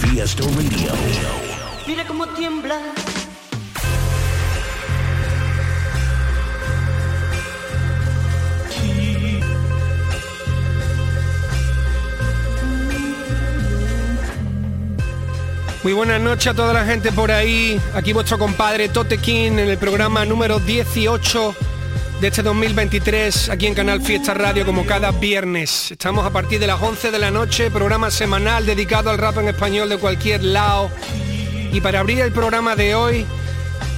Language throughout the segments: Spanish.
Fiesta Radio. Mira cómo tiembla. Muy buenas noches a toda la gente por ahí. Aquí vuestro compadre Tote King en el programa número 18 de este 2023 aquí en Canal Fiesta Radio como cada viernes. Estamos a partir de las 11 de la noche, programa semanal dedicado al rap en español de cualquier lado. Y para abrir el programa de hoy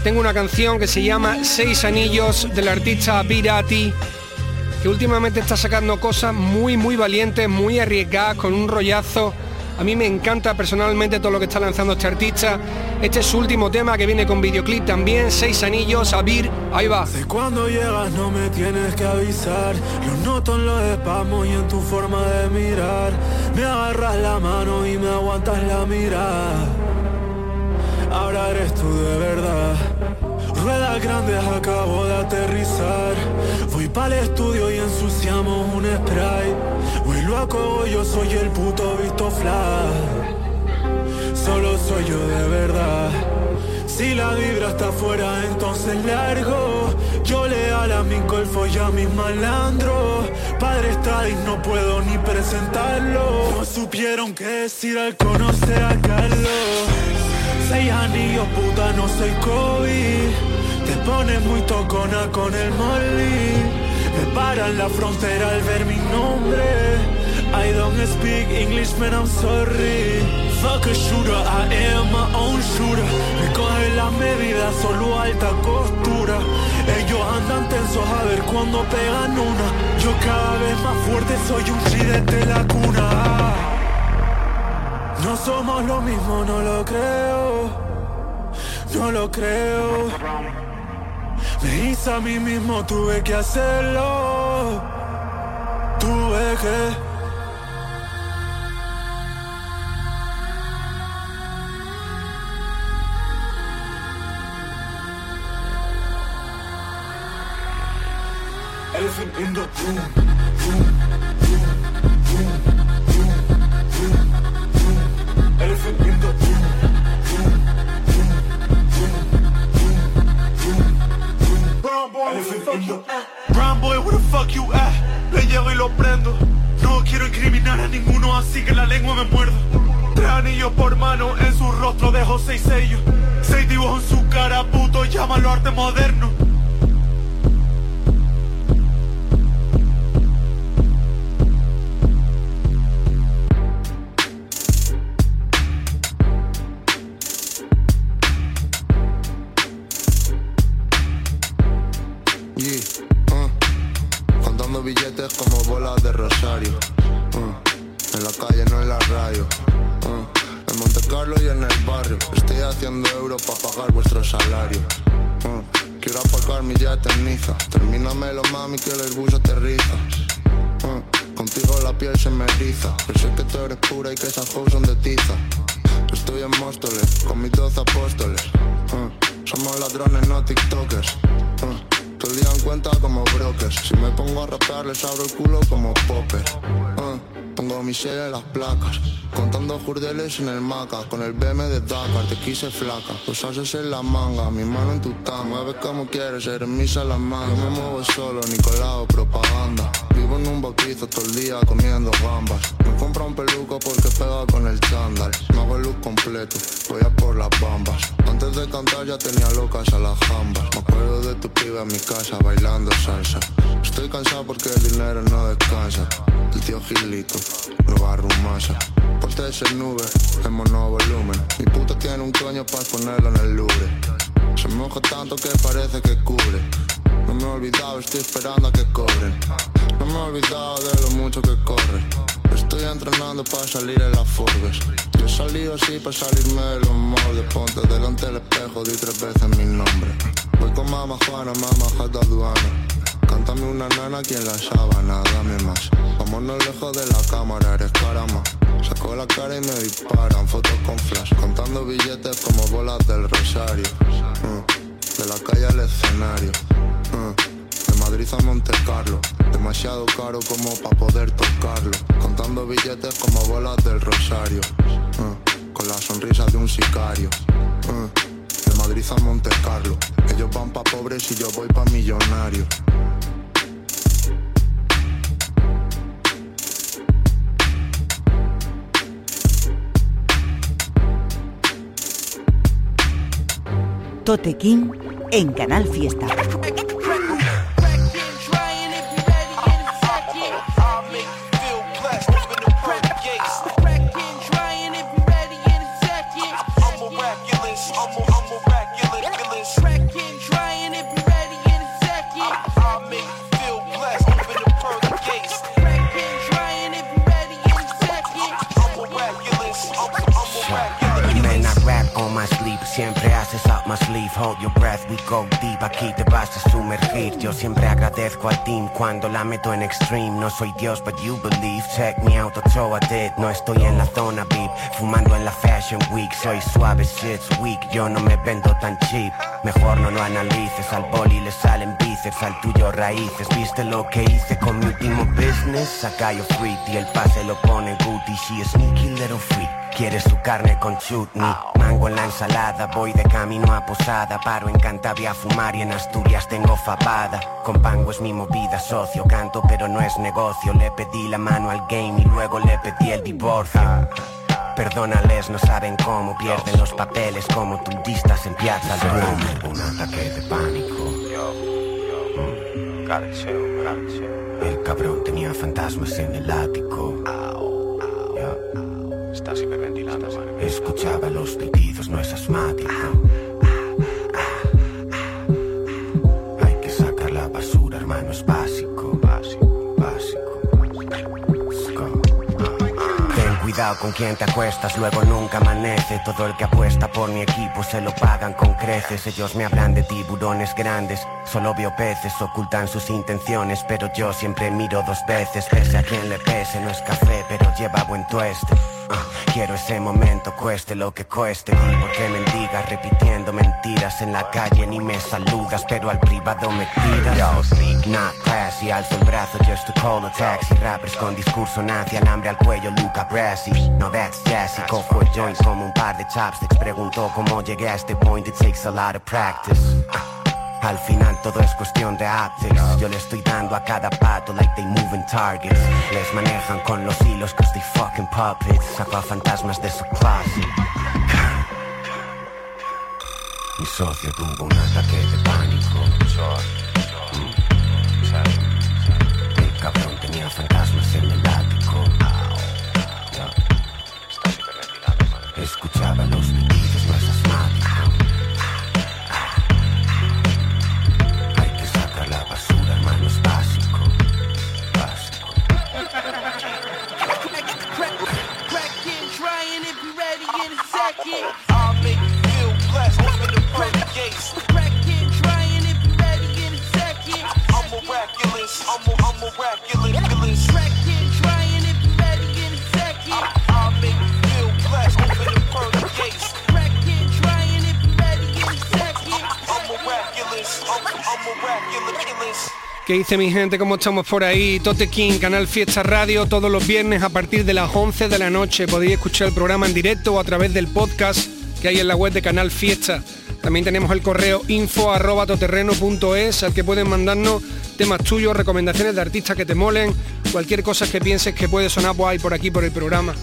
tengo una canción que se llama Seis Anillos del artista Pirati que últimamente está sacando cosas muy muy valientes, muy arriesgadas, con un rollazo. A mí me encanta personalmente todo lo que está lanzando este artista. Este es su último tema que viene con videoclip también, Seis Anillos, Abir, ahí va. De cuando llegas no me tienes que avisar. Lo noto en los espasmos y en tu forma de mirar. Me agarras la mano y me aguantas la mirada. Ahora eres tú de verdad. Ruedas grandes acabo de aterrizar. Voy para el estudio y ensuciamos un spray. Vuelo a cogo, yo soy el puto visto flash soy yo de verdad si la vibra está afuera, entonces largo. Yo le a mi golfo y a mis malandros. Padre y no puedo ni presentarlo. No supieron qué decir al conocer a Carlos. Seis anillos, puta, no soy Kobe. Te pones muy tocona con el molly. Me paran la frontera al ver mi nombre. I don't speak English, man, I'm sorry. Fuck a shooter, I am my own shooter. Me coge las medidas, solo alta costura. Ellos andan tensos a ver cuando pegan una. Yo cada vez más fuerte, soy un G desde la cuna. No somos lo mismo, no lo creo. No lo creo. Me hice a mí mismo, tuve que hacerlo. Tuve que. In the room, room. Elephant in the boy, Brown boy, where the fuck you at? Le llego y lo prendo. No quiero incriminar a ninguno, así que la lengua me muerdo. Tres anillos por mano, en su rostro dejo seis sellos. Seis dibujos en su cara, puto, llámalo arte moderno. Billetes como bolas de rosario. uh, en la calle, no en la radio. uh, en Monte Carlo y en el barrio. Estoy haciendo euros para pagar vuestro salario. uh, quiero aparcar mi en Niza. Termínamelo, mami, que el bus aterriza. contigo la piel se me eriza. Pero sé que tú eres pura y que esas hoes son de tiza. Estoy en Móstoles con mis doce apóstoles. somos ladrones, no tiktokers. Cuenta como brokers. Si me pongo a rapear, les abro el culo como popper. Uh, pongo mi sello en las placas. Contando jurdeles en el maca. Con el BM de Dakar, te quise flaca. Los haces en la manga, mi mano en tu tanga. Mueves como quieres, eres mi salamanga. No me muevo solo, Nicolau, propaganda. Vivo en un bautizo todo el día comiendo gambas. Me compra un peluco porque pega con el chándal. Me hago el look completo, voy a por las bambas. Antes de cantar ya tenía locas a las jambas. Me acuerdo de tu piba en mi casa bailando salsa. Estoy cansado porque el dinero no descansa. El tío Gilito, nueva rumasa. Ponte ese nube, en monovolumen. Mi puta tiene un coño para ponerlo en el Louvre. Se moja tanto que parece que cubre. No me olvidado, estoy esperando a que cobren. No me he olvidado de lo mucho que corre. Estoy entrenando para salir en la Forbes. Yo he salido así para salirme de los moldes. Ponte delante del espejo, di tres veces mi nombre. Voy con mamá Juana, mamá Jata Aduana. Cántame una nana aquí en la sábana, dame más. Vámonos lejos de la cámara, eres carama. Saco la cara y me disparan, fotos con flash. Contando billetes como bolas del rosario. Uh, de la calle al escenario. Uh. Madrid a Monte Carlo, demasiado caro como para poder tocarlo. Contando billetes como bolas del Rosario, uh, con la sonrisa de un sicario. Uh, de Madrid a Monte Carlo, ellos van pa' pobres y yo voy pa' millonarios. Tote King en Canal Fiesta. Cuando la meto en extreme. No soy Dios, but you believe. Check me out, Ochoa did. No estoy en la zona VIP, fumando en la Fashion Week. Soy suave, shit's weak, yo no me vendo tan cheap. Mejor no lo analices, al boli le salen bíceps, al tuyo raíces. ¿Viste lo que hice con mi último business? Sacayo free, y el pase lo pone Gucci. She a sneaky little freak. Quiere su carne con chutney, en la ensalada, voy de camino a Posada, paro en Cantabria a fumar y en Asturias tengo fapada. Con Pango es mi movida, socio, canto pero no es negocio, le pedí la mano al game y luego le pedí el divorcio. Perdónales, no saben cómo pierden los papeles como turistas en Piazza del Un ataque de pánico. El cabrón tenía fantasmas en el ático. Estás hiperventilando, Escuchaba los pitidos, no es asmático. Hay que sacar la basura, hermano, es básico. Básico, básico. Ten cuidado con quien te acuestas, luego nunca amanece. Todo el que apuesta por mi equipo se lo pagan con creces. Ellos me hablan de tiburones grandes. Solo veo peces, ocultan sus intenciones, pero yo siempre miro dos veces. Pese a quien le pese, no es café, pero lleva buen tueste. Quiero ese momento, cueste lo que cueste. Porque mendigas repitiendo mentiras en la calle ni me saludas, pero al privado me tiras. Yo, not classy, alzo el brazo just to call a taxi. Rappers con discurso nazi, alambre al cuello, Luca Brasi. No, that's jazzy. Cojo el joint como un par de chopsticks. Preguntó cómo llegué a este point, it takes a lot of practice. Al final todo es cuestión de optics Yo le estoy dando a cada pato like they moving targets. Les manejan con los hilos cause they fucking puppets. Saco a fantasmas de su clase. Mi socio tuvo un ataque de pánico. El cabrón tenía fantasmas en el ático. Escuchaba los ¿Qué dice mi gente? ¿Cómo estamos por ahí? Tote King, Canal Fiesta Radio, todos los viernes a partir de las 11 de la noche. Podéis escuchar el programa en directo o a través del podcast que hay en la web de Canal Fiesta. También tenemos el correo info arroba toterreno.es al que pueden mandarnos temas tuyos, recomendaciones de artistas que te molen, cualquier cosa que pienses que puede sonar guay por aquí por el programa.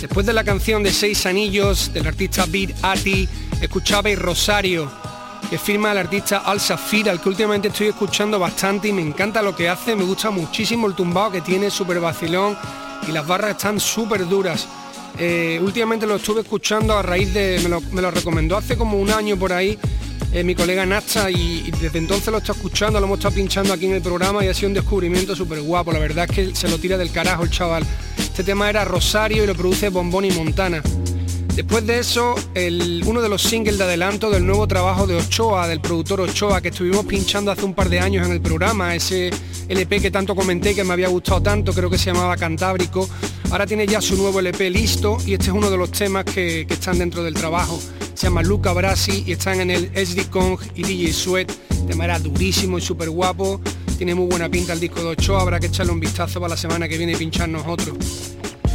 Después de la canción de Seis Anillos del artista Beat Ati, escuchabais Rosario, que firma el artista Al Safir, al que últimamente estoy escuchando bastante y me encanta lo que hace, me gusta muchísimo el tumbado que tiene, súper vacilón y las barras están súper duras. Eh, últimamente lo estuve escuchando a raíz de, me lo, recomendó hace como un año por ahí, eh, mi colega Nacha y, desde entonces lo está escuchando, lo hemos estado pinchando aquí en el programa y ha sido un descubrimiento súper guapo. La verdad es que se lo tira del carajo el chaval. Este tema era Rosario y lo produce Bombón y Montana. Después de eso, uno de los singles de adelanto del nuevo trabajo de Ochoa, del productor Ochoa, que estuvimos pinchando hace un par de años en el programa, ese LP que tanto comenté que me había gustado tanto, creo que se llamaba Cantábrico. Ahora tiene ya su nuevo LP listo y este es uno de los temas que, están dentro del trabajo. Se llama Luca Brasi y están en el SD Kong y DJ Sweat. El tema era durísimo y súper guapo. Tiene muy buena pinta el disco de Ochoa, habrá que echarle un vistazo para la semana que viene y pincharnos otro.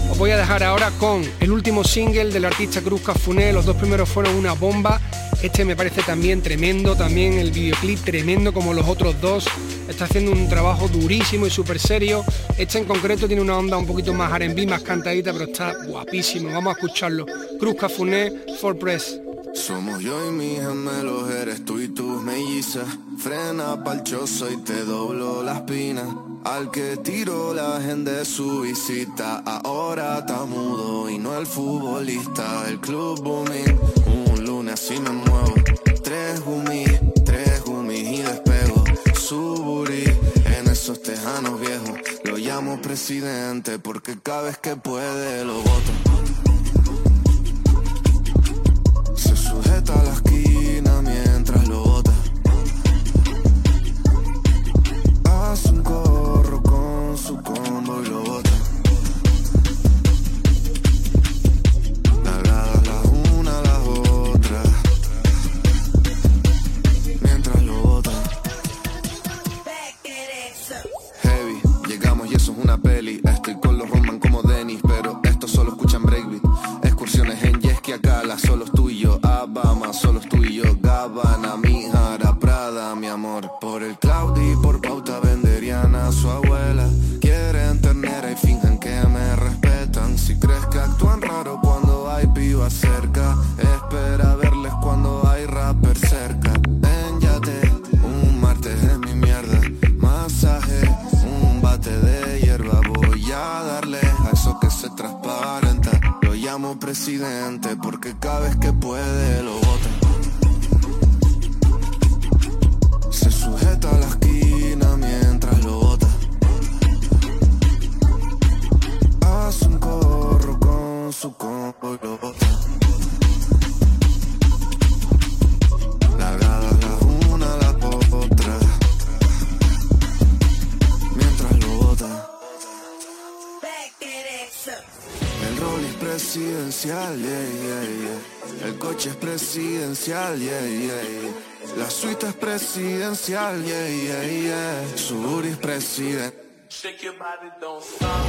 Os voy a dejar ahora con el último single del artista Cruz Cafuné. Los dos primeros fueron una bomba. Este me parece también tremendo, también el videoclip tremendo como los otros dos. Está haciendo un trabajo durísimo y súper serio. Este en concreto tiene una onda un poquito más R&B, más cantadita, pero está guapísimo. Vamos a escucharlo. Cruz Cafuné, For Press. Somos yo y mi gemelos, eres tú y tus mellizas. Frena palchoso y te doblo la espina. Al que tiro la gente su visita, ahora está mudo y no el futbolista. El club booming, lunes así me muevo. Tres gummies, tres gummies y despego. Suburi en esos tejanos viejos. Lo llamo presidente porque cada vez que puede lo voto. Es presidente. Shake your body, don't stop,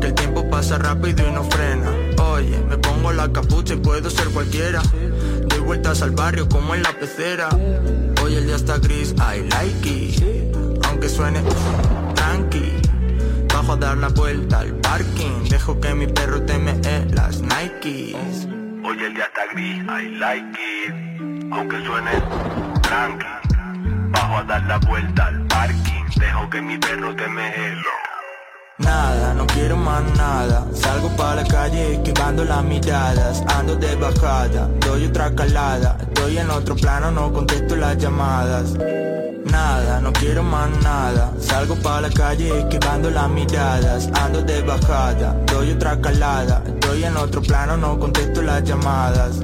Que el tiempo pasa rápido y no frena. Oye, me pongo la capucha y puedo ser cualquiera. Doy vueltas al barrio como en la pecera. Hoy el día está gris, I like it. Aunque suene tranqui bajo a dar la vuelta al parking. Dejo que mi perro teme en las Nikes. Hoy el día está gris, I like it. Aunque suene tranqui. Bajo a dar la vuelta al parking. Dejo que mi perro teme el Nada, no quiero más nada. Salgo para la calle esquivando las miradas. Ando de bajada, doy otra calada. Estoy en otro plano, no contesto las llamadas. Nada, no quiero más nada. Salgo para la calle esquivando las miradas. Ando de bajada, doy otra calada. Estoy en otro plano, no contesto las llamadas.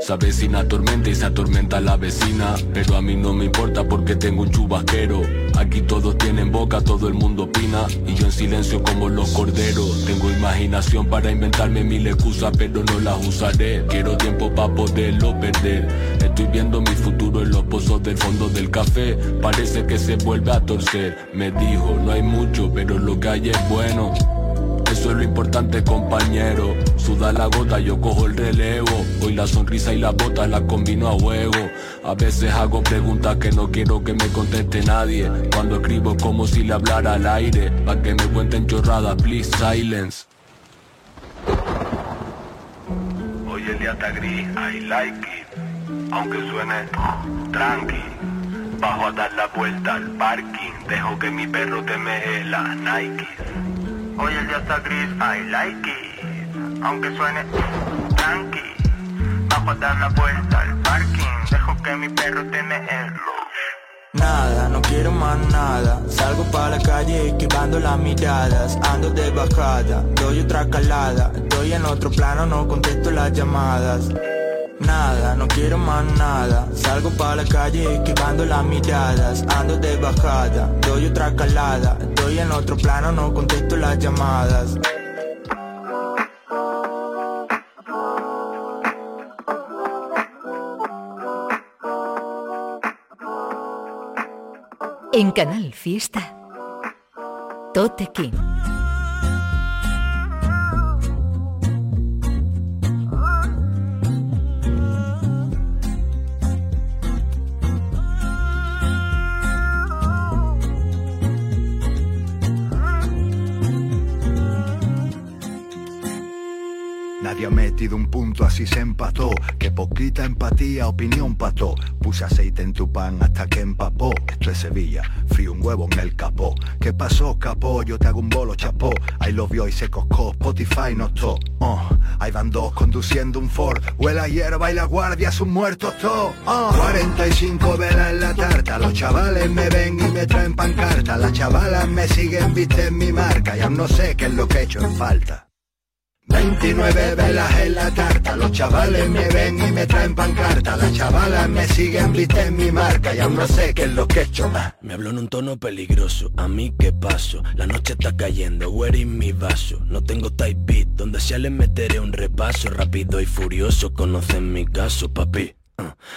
Se avecina tormenta y se atormenta la vecina. Pero a mí no me importa porque tengo un chubasquero. Aquí todos tienen boca, todo el mundo opina. Y yo en silencio como los corderos. Tengo imaginación para inventarme mil excusas Pero no las usaré. Quiero tiempo para poderlo perder. Estoy viendo mi futuro en los pozos del fondo del café. Parece que se vuelve a torcer. Me dijo, no hay mucho, pero lo que hay es bueno eso es lo importante compañero. Suda la gota, yo cojo el relevo. Hoy la sonrisa y la bota la combino a huevo A veces hago preguntas que no quiero que me conteste nadie. Cuando escribo como si le hablara al aire. Pa' que me cuenten chorradas, please silence. Hoy el día está gris, I like it. Aunque suene tranqui Bajo a dar la vuelta al parking. Dejo que mi perro te meje la Nike Hoy el día está gris, I like it. Aunque suene tranqui. Bajo a dar la vuelta al parking. Dejo que mi perro te me Nada, no quiero más nada. Salgo para la calle esquivando las miradas. Ando de bajada, doy otra calada. Estoy en otro plano, no contesto las llamadas. Nada, no quiero más nada. Salgo para la calle esquivando las miradas. Ando de bajada, doy otra calada. Estoy en otro plano, no contesto las llamadas. En Canal Fiesta, Tote King. Nadie ha metido un punto así se empató. Que poquita empatía, opinión pató Puse aceite en tu pan hasta que empapó. Esto es Sevilla, frío un huevo en el capó. ¿Qué pasó capó? Yo te hago un bolo chapó. Ahí lo vio y se coscó, Spotify no to oh, Ahí van dos conduciendo un Ford. Huele a hierba y la guardia son muertos oh. 45 velas en la tarta. Los chavales me ven y me traen pancarta. Las chavalas me siguen, visten mi marca. Y aún no sé qué es lo que he hecho en falta 29 velas en la tarta, los chavales me ven y me traen pancarta, las chavalas me siguen, visten mi marca. Y aún no sé qué es lo que he hecho. Me habló en un tono peligroso, a mí qué paso, la noche está cayendo, where in mi vaso, no tengo type beat, donde sea le meteré un repaso, rápido y furioso, conocen mi caso, papi.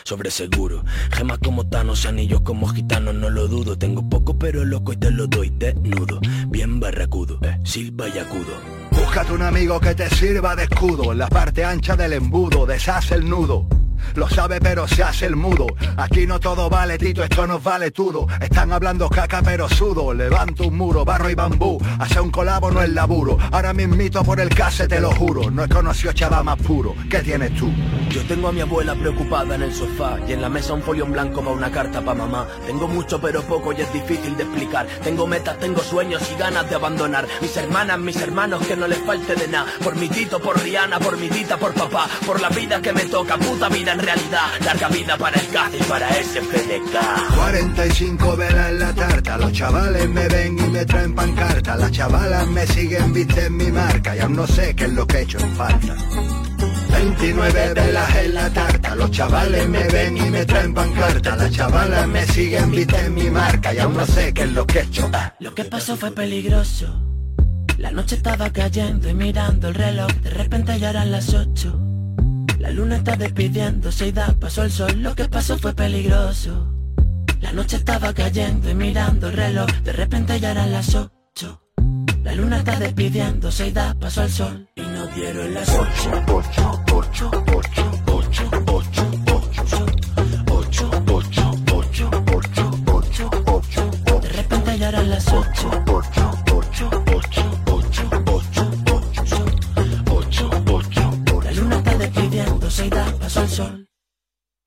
Sobre seguro. Gemas como Thanos, anillos como gitanos, no lo dudo. Tengo poco pero loco y te lo doy desnudo Bien barracudo, eh, silba y acudo Búscate un amigo que te sirva de escudo. En la parte ancha del embudo, deshace el nudo. Lo sabe pero se hace el mudo. Aquí no todo vale Tito, esto nos vale todo Están hablando caca pero sudo. Levanto un muro, barro y bambú. Hace un colabo no es laburo. Ahora mismito por el case te lo juro. No he conocido chaval más puro. ¿Qué tienes tú? Yo tengo a mi abuela preocupada en el sofá Y en la mesa un folio en blanco para una carta pa' mamá. Tengo mucho pero poco y es difícil de explicar. Tengo metas, tengo sueños y ganas de abandonar. Mis hermanas, mis hermanos que no les falte de nada. Por mi tito, por Rihanna, por mi tita, por papá. Por la vida que me toca, puta vida en realidad. Larga vida para el gas y para ese FDK 45 velas en la tarta. Los chavales me ven y me traen pancarta. Las chavalas me siguen, visten mi marca. Y aún no sé qué es lo que he hecho en falta 29 velas en la tarta. Los chavales me ven y me traen pancarta. Las chavalas me siguen, visten mi marca. Y aún no sé qué es lo que he hecho. Ah. Lo que pasó fue peligroso. La noche estaba cayendo y mirando el reloj. De repente ya eran las 8 la luna está despidiéndose y da paso al sol. Lo que pasó fue peligroso. La noche estaba cayendo y mirando el reloj. De repente ya eran las ocho La luna está despidiéndose y da paso al sol Y no dieron las ocho Ocho, ocho, ocho, ocho, ocho, ocho Ocho, ocho, ocho, ocho, ocho, ocho De repente ya eran las ocho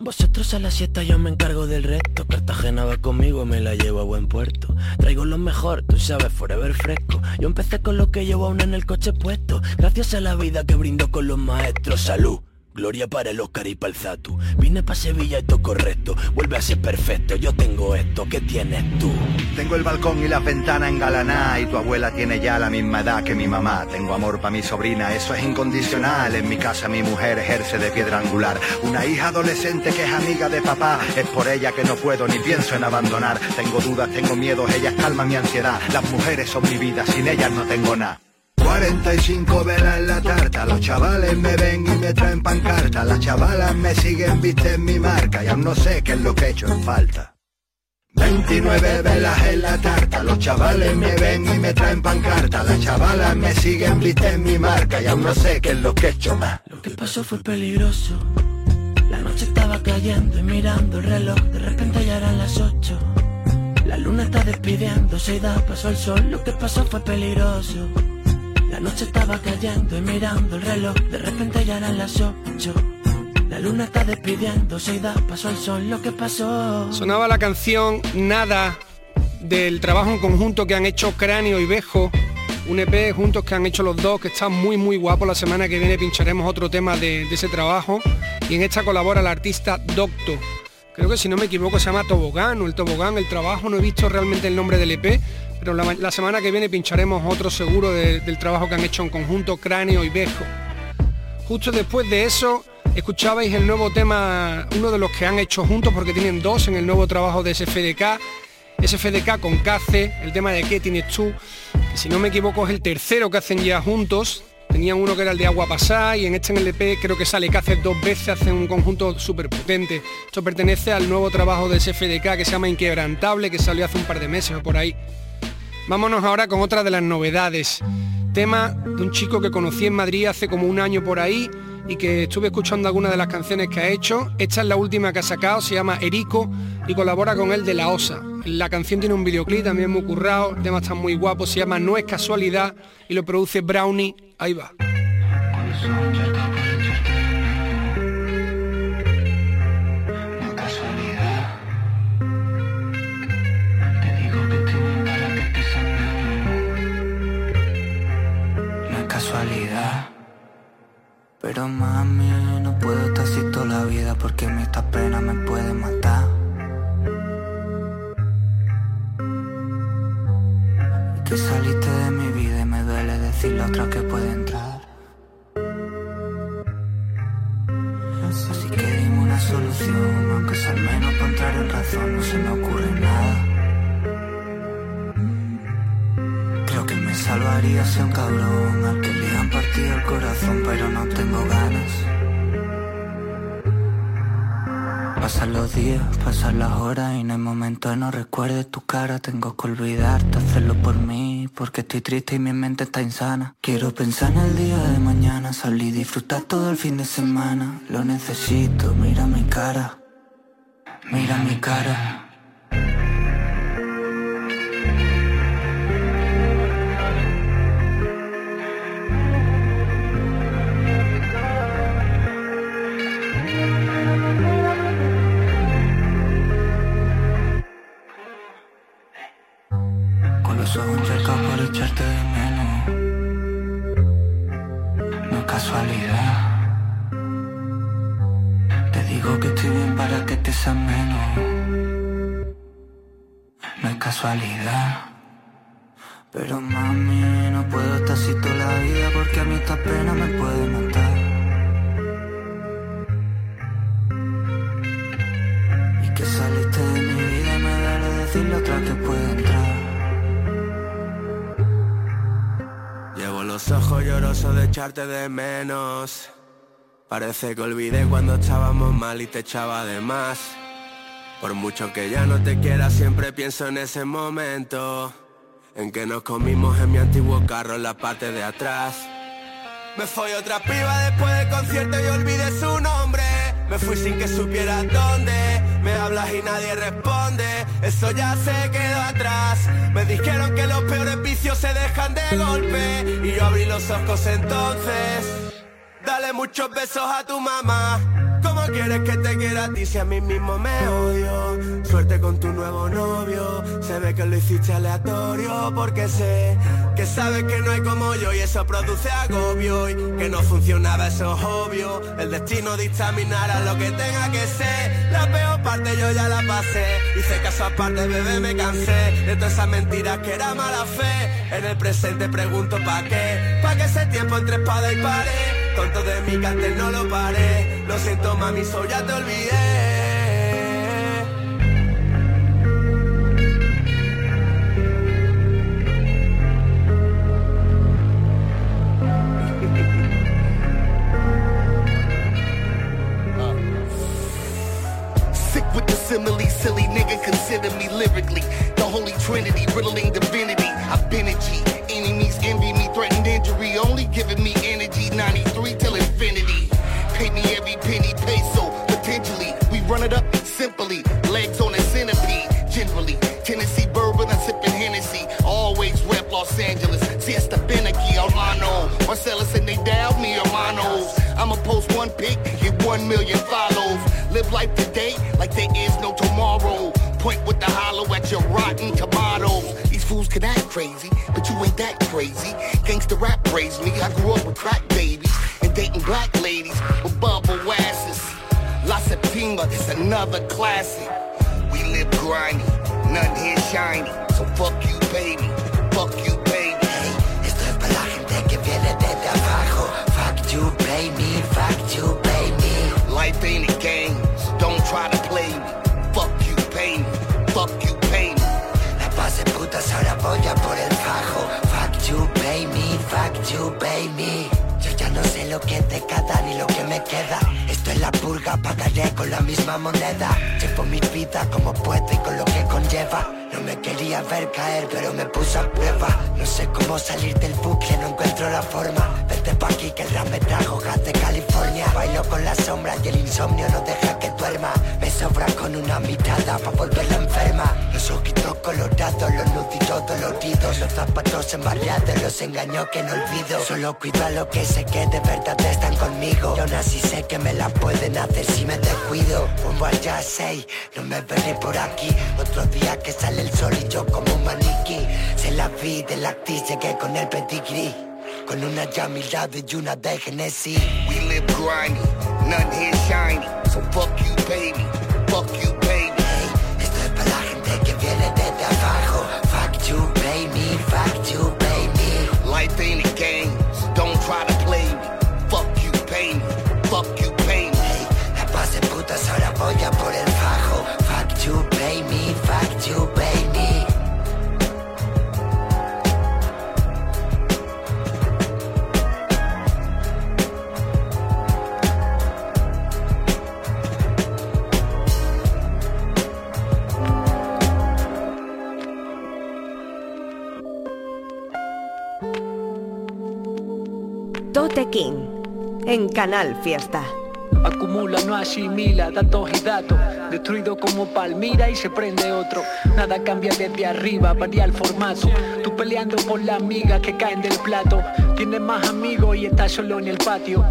Vosotros a la siesta, yo me encargo del resto. Cartagena va conmigo, me la llevo a buen puerto. Traigo lo mejor, tú sabes, forever fresco. Yo empecé con lo que llevo aún en el coche puesto. Gracias a la vida que brindo con los maestros. Salud Gloria para el Oscar y para el Zatu. Vine pa' Sevilla y todo correcto. Vuelve a ser perfecto, yo tengo esto, ¿qué tienes tú? Tengo el balcón y las ventanas engalaná Y tu abuela tiene ya la misma edad que mi mamá. Tengo amor pa' mi sobrina, eso es incondicional. En mi casa mi mujer ejerce de piedra angular. Una hija adolescente que es amiga de papá Es por ella que no puedo ni pienso en abandonar. Tengo dudas, tengo miedos, ellas calman mi ansiedad. Las mujeres son mi vida, sin ellas no tengo nada 45 velas en la tarta, los chavales me ven y me traen pancarta, las chavalas me siguen, visten mi marca. Y aún no sé qué es lo que he hecho en falta. 29 velas en la tarta, los chavales me ven y me traen pancarta, las chavalas me siguen, visten mi marca. Y aún no sé qué es lo que he hecho más. Lo que pasó fue peligroso, la noche estaba cayendo y mirando el reloj, de repente ya eran las 8. La luna está despidiendo, se da pasó el sol, lo que pasó fue peligroso. La noche estaba cayendo y mirando el reloj, de repente ya eran las ocho. La luna está despidiendo, se da pasó el sol, lo que pasó. Sonaba la canción Nada del trabajo en conjunto que han hecho Cráneo y Bejo, un EP juntos que han hecho los dos, que está muy muy guapo. La semana que viene pincharemos otro tema de, de ese trabajo. Y en esta colabora el artista Docto. Creo que si no me equivoco se llama Tobogán o el Tobogán, el trabajo, no he visto realmente el nombre del EP, pero la, semana que viene pincharemos otro seguro de- del trabajo que han hecho en conjunto Cráneo y Bejo. Justo después de eso escuchabais el nuevo tema, uno de los que han hecho juntos porque tienen dos en el nuevo trabajo de SFDK, SFDK con Cace, el tema de ¿Qué tienes tú? Que si no me equivoco es el tercero que hacen ya juntos. Tenían uno que era el de Agua Pasá y en este en el EP creo que sale Cace dos veces, hacen un conjunto súper potente. Esto pertenece al nuevo trabajo de SFDK que se llama Inquebrantable, que salió hace un par de meses o por ahí. Vámonos ahora con otra de las novedades. Tema de un chico que conocí en Madrid hace como un año por ahí y que estuve escuchando algunas de las canciones que ha hecho. Esta es la última que ha sacado, se llama Erico y colabora con él de La Osa. La canción tiene un videoclip también muy currado, el tema está muy guapo, se llama No es casualidad y lo produce Brownie. Ahí va. Pero mami, no puedo estar así toda la vida porque mi esta pena me puede matar. Y que saliste de mi vida y me duele decir la otra que puede entrar. Así que dime una solución, aunque sea al menos para entrar en razón, no se me ocurre nada. Creo que me salvaría ser un cabrón el corazón, pero no tengo ganas. Pasan los días, pasan las horas y no hay momento de no recuerde tu cara. Tengo que olvidarte, hacerlo por mí, porque estoy triste y mi mente está insana. Quiero pensar en el día de mañana, salir y disfrutar todo el fin de semana. Lo necesito, mira mi cara, mira mi cara. Para que te seas menos No es casualidad. Pero mami, no puedo estar así toda la vida Porque a mí esta pena me puede matar. Y que saliste de mi vida y me duele decir la otra que puede entrar. Llevo los ojos llorosos de echarte de menos. Parece que olvidé cuando estábamos mal y te echaba de más. Por mucho que ya no te quiera, siempre pienso en ese momento. En que nos comimos en mi antiguo carro en la parte de atrás. Me fui otra piba después del concierto y olvidé su nombre. Me fui sin que supiera dónde. Me hablas y nadie responde. Eso ya se quedó atrás. Me dijeron que los peores vicios se dejan de golpe. Y yo abrí los ojos entonces. Dale muchos besos a tu mamá. ¿Cómo quieres que te quiera a ti si a mí mismo me odio? Suerte con tu nuevo novio, se ve que lo hiciste aleatorio porque sé que sabes que no hay como yo y eso produce agobio y que no funcionaba eso es obvio. El destino dictaminará lo que tenga que ser. La peor parte yo ya la pasé, hice caso aparte, bebé, me cansé de todas esas mentiras que era mala fe. En el presente pregunto pa' qué, pa' que ese tiempo entre espada y pared. Tonto de mi que no lo paré. Lo siento, mami, so ya te olvidé. Sick with the simile, silly nigga, consider me lyrically. The holy trinity, riddling simply. Legs on a centipede, generally. Tennessee bourbon, I'm sipping Hennessy. Always rep Los Angeles. Siesta Finicky, Armano. Marcellus and they doubt me, hermanos. I'ma post one pic, get one million follows. Live life today like there is no tomorrow. Point with the hollow at your rotten tomatoes. These fools can act crazy, but you ain't that crazy. Gangsta rap raised me. I grew up with crack babies and dating black ladies with bubble asses. Septima is another classic. We live grimy, none here shiny. So fuck you, baby. Fuck you, baby. Hey, esto es para la gente que viene desde abajo. Fuck you, baby. Fuck you, baby. Life ain't a game. so Don't try to play me. Fuck you, me. Fuck you, me. La paz putas ahora voy a por el fajo. Fuck you, baby. Fuck you, baby. No sé lo que te queda ni lo que me queda. Esto es la purga, pagaré con la misma moneda. Llevo mi vida como puedo y con lo que conlleva. No me quería ver caer, pero me puso a prueba. No sé cómo salir del bucle, no encuentro la forma. Vete pa' aquí que el rap me trajo gas de California. Bailo con la sombra y el insomnio no deja que duerma. Me sobra con una mirada pa' volverla enferma. Los ojitos colorados, los nuditos doloridos. Los zapatos embarrados, los engaños que no olvido. Solo cuido a lo que sé que de verdad están conmigo. Y aún sé que me la pueden hacer si me descuido. Un ya sei, no me veré por aquí. Otro día que sale el sol y yo como un maniquí. Se la vi de la actriz, llegué con el pedigrí. Con una ya y una de Genesis. We live grimy, none here shiny. So fuck you, baby. Fuck you, baby. Hey, esto es para la gente que viene desde abajo. Fuck you, baby. Fuck you, baby. Life ain't a game. so Don't try to play me. Fuck you, pay me. Fuck you, pay me. Hey, la paz de putas ahora voy a por el Tote King en Canal Fiesta. Acumula, no asimila datos y datos. Destruido como Palmira y se prende otro. Nada cambia desde arriba, varía el formato. Tú peleando por las amigas que caen del plato. Tienes más amigos y estás solo en el patio.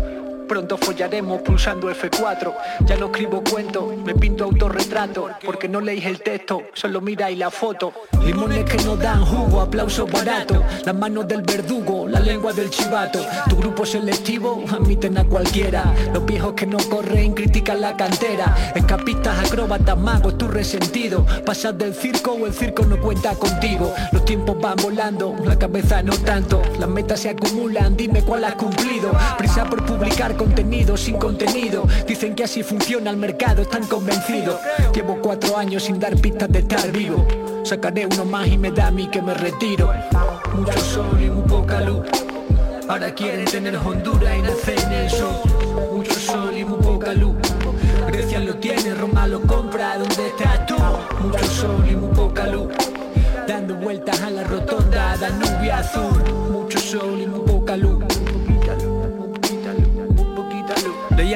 Pronto follaremos pulsando F4 Ya no escribo cuentos, me pinto autorretrato Porque no leéis el texto, solo miráis la foto. Limones que no dan jugo, aplausos baratos. Las manos del verdugo, la lengua del chivato. Tu grupo selectivo, admiten a cualquiera. Los viejos que no corren, critican la cantera. Escapistas, acróbatas, magos, tu resentido. Pasas del circo o el circo no cuenta contigo. Los tiempos van volando, la cabeza no tanto. Las metas se acumulan, dime cuál has cumplido. Prisa por publicar contenido sin contenido. Dicen que así funciona el mercado, están convencidos. Llevo cuatro años sin dar pistas de estar vivo. Sacaré uno más y me da a mí que me retiro. Mucho sol y muy poca luz. Ahora quieren tener Honduras y nacer en el sur Mucho sol y muy poca luz. Grecia lo tiene, Roma lo compra, ¿dónde estás tú? Mucho sol y muy poca luz. Dando vueltas a la rotonda, Danubio azul. Mucho sol y muy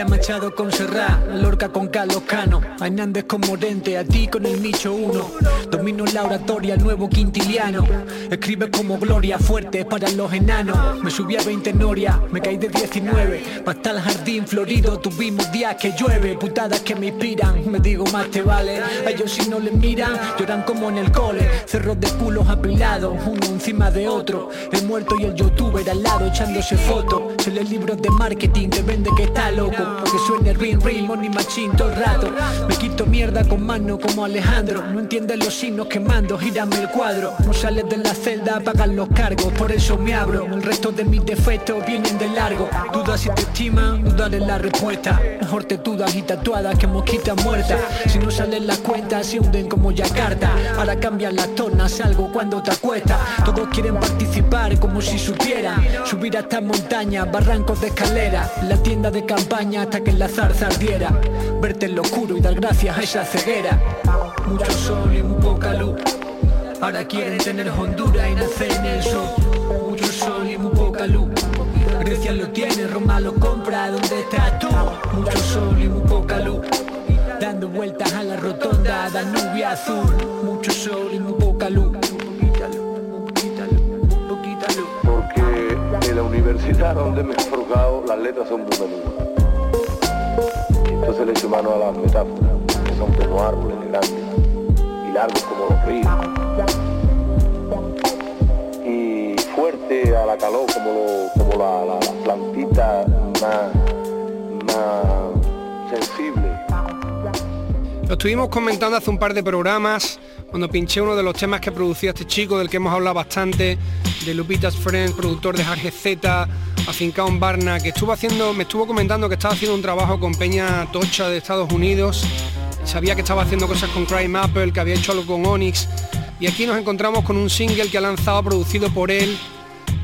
poca luz Le llama Con Serra, Lorca con Carlos Cano, Hernández con Morente, a ti con el Micho 1. Domino la oratoria, el nuevo quintiliano. Escribe como gloria fuerte para los enanos. Me subí a 20 noria, me caí de 19. Hasta el jardín florido, tuvimos días que llueve. Putadas que me inspiran, me digo más te vale. A ellos si no les miran, lloran como en el cole. Cerros de culos apilados, uno encima de otro. El muerto y el youtuber al lado echándose fotos. Se lee libros de marketing, te vende que está loco. Suene ring ring, money machine todo rato. Me quito mierda con mano como Alejandro. No entiendes los signos que mando, gírame el cuadro. No sales de la celda, pagan los cargos. Por eso me abro. El resto de mis defectos vienen de largo. Dudas si te estiman, dudar en la respuesta. Mejor te dudas y tatuadas que mosquitas muertas. Si no salen las cuentas, se hunden como Yakarta. Ahora cambian las tornas, algo cuando te acuestas. Todos quieren participar como si supieran. Subir a esta montaña, barrancos de escalera. La tienda de campaña hasta que la zarza ardiera. Verte en lo oscuro y dar gracias a esa ceguera. Mucho sol y muy poca luz. Ahora quieren tener Honduras y nacer en el sur. Mucho sol y muy poca luz. Grecia lo tiene, Roma lo compra, ¿dónde estás tú? Mucho sol y muy poca luz. Dando vueltas a la rotonda, Danubia azul. Mucho sol y muy poca luz. Porque en la universidad donde me he forjado, las letras son muy menudas. Entonces le echo mano a las metáforas, que son como árboles grandes y largos como los ríos. Y fuerte a la calor como, lo- como la, la, la plantita más, más sensible. Lo estuvimos comentando hace un par de programas cuando pinché uno de los temas que producía este chico del que hemos hablado bastante, de Lupita's Friends, productor de Jarge Z, afincado en Barna, que estuvo haciendo, me estuvo comentando que estaba haciendo un trabajo con Peña Tocha de Estados Unidos. Sabía que estaba haciendo cosas con Crime Apple, que había hecho algo con Onyx. Y aquí nos encontramos con un single que ha lanzado producido por él,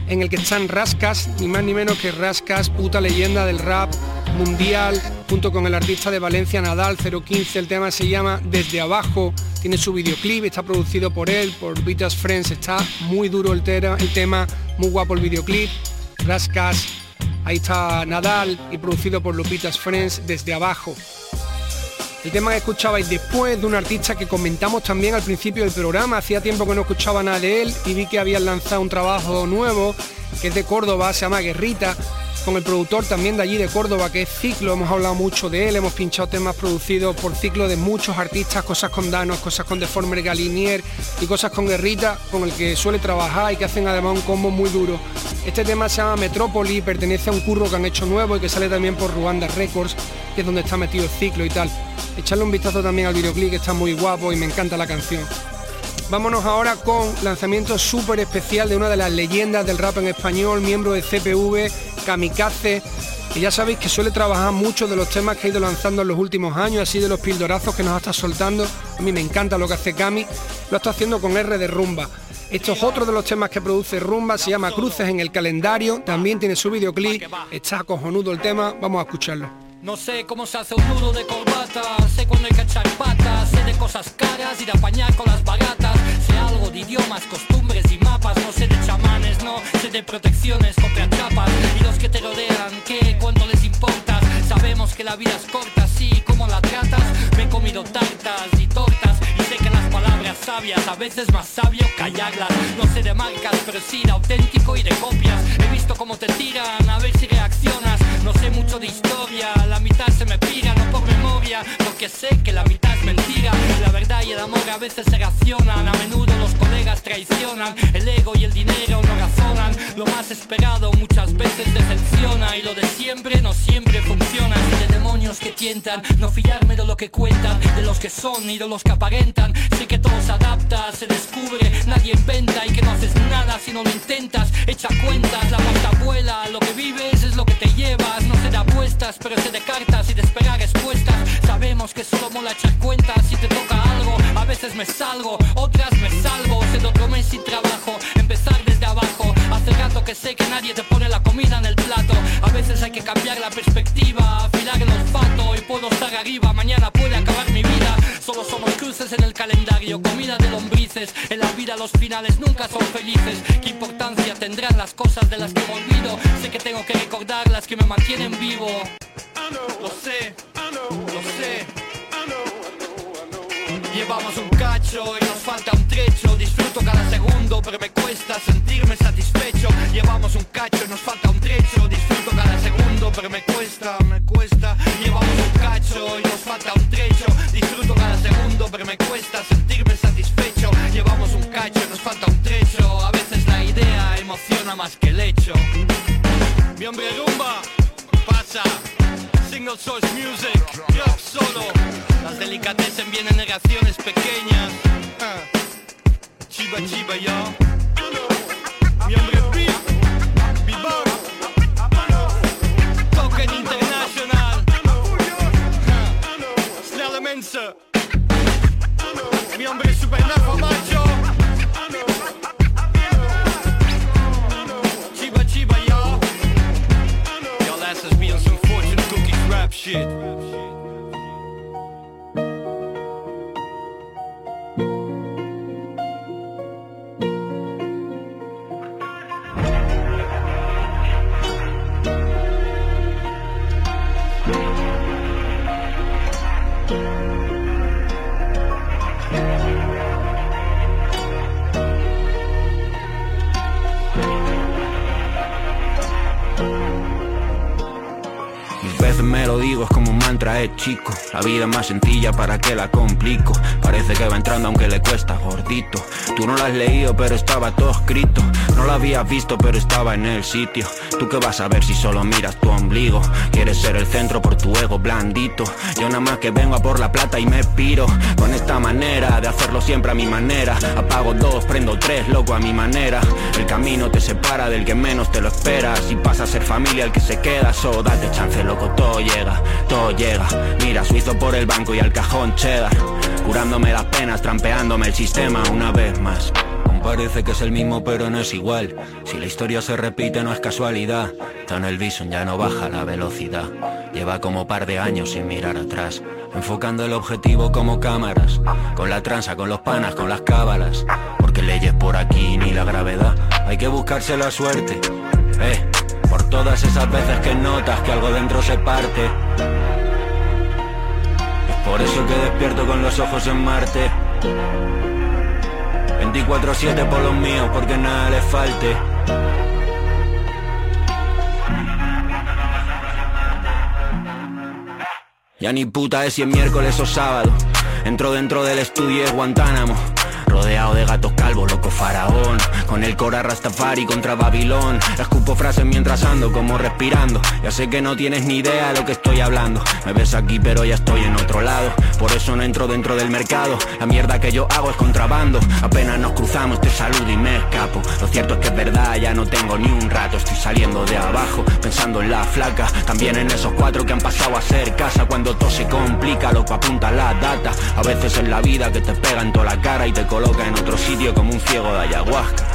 en el que están Rascas, ni más ni menos que Rascas, puta leyenda del rap mundial, junto con el artista de Valencia Nadal 015. El tema se llama Desde Abajo, tiene su videoclip, está producido por él, por Vitas Friends, está muy duro el, el tema, muy guapo el videoclip. Rascas, ahí está Nadal y producido por Lupitas Friends desde abajo. El tema que escuchabais después de un artista que comentamos también al principio del programa, hacía tiempo que no escuchaba nada de él y vi que habían lanzado un trabajo nuevo, que es de Córdoba, se llama Guerrita, con el productor también de allí de Córdoba, que es Ciclo, hemos hablado mucho de él, hemos pinchado temas producidos por Ciclo de muchos artistas, cosas con Danos, cosas con Deformer Galinier y cosas con Guerrita, con el que suele trabajar y que hacen además un combo muy duro. Este tema se llama Metrópoli, pertenece a un curro que han hecho nuevo y que sale también por Ruanda Records, que es donde está metido el ciclo y tal. Echarle un vistazo también al videoclip que está muy guapo y me encanta la canción. Vámonos ahora con lanzamiento súper especial de una de las leyendas del rap en español, miembro de CPV, Kamikaze, que ya sabéis que suele trabajar muchos de los temas que ha ido lanzando en los últimos años, así de los pildorazos que nos está soltando. A mí me encanta lo que hace Cami, lo está haciendo con R de Rumba. Esto es otro de los temas que produce Rumba, se llama Cruces en el calendario, también tiene su videoclip, está cojonudo el tema, vamos a escucharlo. No sé cómo se hace un nudo de corbata, sé hay que echar sé cosas caras y de apañar con las baratas, sé algo de idiomas, costumbres y mapas, no sé de chamanes, no sé de protecciones contra chapas y los que te rodean, ¿qué? ¿Cuánto les importa? Sabemos que la vida es corta, así como la tratas, me he comido tartas y tortas y sé que las palabras sabias, a veces más sabio callarlas, no sé de marcas, pero sí de auténtico y de copias, he visto cómo te tiran, a ver si reaccionas, no sé mucho de historia, la mitad se me pira, no por memoria, porque sé que la mitad es mentira. La verdad y el amor a veces se racionan, a menudo los traicionan, el ego y el dinero no razonan, lo más esperado muchas veces decepciona y lo de siempre no siempre funciona. De demonios que tientan, no fiarme de lo que cuentan, de los que son y de los que aparentan. Sé que todo se adapta, se descubre, nadie inventa y que no haces nada si no lo intentas. Echa cuentas, la pasta vuela, lo que vives es lo que te llevas. No sé de apuestas, pero sé de cartas y de esperar respuestas. Sabemos que solo mola echar cuentas si te toca algo. A veces me salgo, otras me salvo. Otro mes sin trabajo, empezar desde abajo. Hace rato que sé que nadie te pone la comida en el plato. A veces hay que cambiar la perspectiva, afilar el olfato y puedo estar arriba. Mañana puede acabar mi vida. Solo somos cruces en el calendario, comida de lombrices. En la vida los finales nunca son felices. ¿Qué importancia tendrán las cosas de las que me olvido? Sé que tengo que recordar las que me mantienen vivo. Lo sé, lo sé. Llevamos un cacho y nos falta un trecho Disfruto cada segundo pero me cuesta sentirme satisfecho. Llevamos un cacho nos falta un trecho. Disfruto cada segundo pero me cuesta, me cuesta. Llevamos un cacho y nos falta un trecho. Disfruto cada segundo pero me cuesta sentirme satisfecho. Llevamos un cacho nos falta un trecho. A veces la idea emociona más que el hecho. Mi hombre rumba pasa. Single Source Music, rock solo. Las delicatessen vienen en raciones pequeñas Chiba chiba yo. Mi hombre Token International. Snelle mensen Mi hombre super macho. Chiba chiba Y'all asses be on some fortune cookies rap shit me lo digo, es como un mantra, es chico. La vida es más sencilla, ¿para qué la complico? Parece que va entrando aunque le cuesta gordito. Tú no lo has leído, pero estaba todo escrito. No lo habías visto, pero estaba en el sitio. Tú qué vas a ver si solo miras tu ombligo. Quieres ser el centro por tu ego blandito. Yo nada más que vengo a por la plata y me piro. Con esta manera de hacerlo siempre a mi manera. Apago dos, prendo tres, loco a mi manera. El camino te separa del que menos te lo esperas. Y pasa a ser familia el que se queda. So date chance, loco, todo llega, todo llega. Mira, suizo por el banco y al cajón cheddar. Curándome las penas, trampeándome el sistema una vez más. Parece que es el mismo, pero no es igual. Si la historia se repite, no es casualidad. Tan el Bison ya no baja la velocidad. Lleva como par de años sin mirar atrás. Enfocando el objetivo como cámaras. Con la tranza, con los panas, con las cábalas. Porque leyes por aquí ni la gravedad. Hay que buscarse la suerte. Eh, por todas esas veces que notas que algo dentro se parte. Es por eso que despierto con los ojos en Marte. 24-7 por los míos, porque nada les falte. Ya ni puta es si es miércoles o sábado. Entro dentro del estudio de Guantánamo. Rodeado de gatos calvos, loco faraón. Con el cora Rastafari contra Babilón. Escupo frases mientras ando como respirando. Ya sé que no tienes ni idea de lo que estoy hablando. Me ves aquí pero ya estoy en otro lado. Por eso no entro dentro del mercado. La mierda que yo hago es contrabando. Apenas nos cruzamos te saludo y me escapo. Lo cierto es que es verdad, ya no tengo ni un rato. Estoy saliendo de abajo, pensando en la flaca. También en esos cuatro que han pasado a ser casa. Cuando todo se complica, loco apunta la data. A veces en la vida que te pega en toda la cara y te coloca en otro sitio como un ciego de ayahuasca.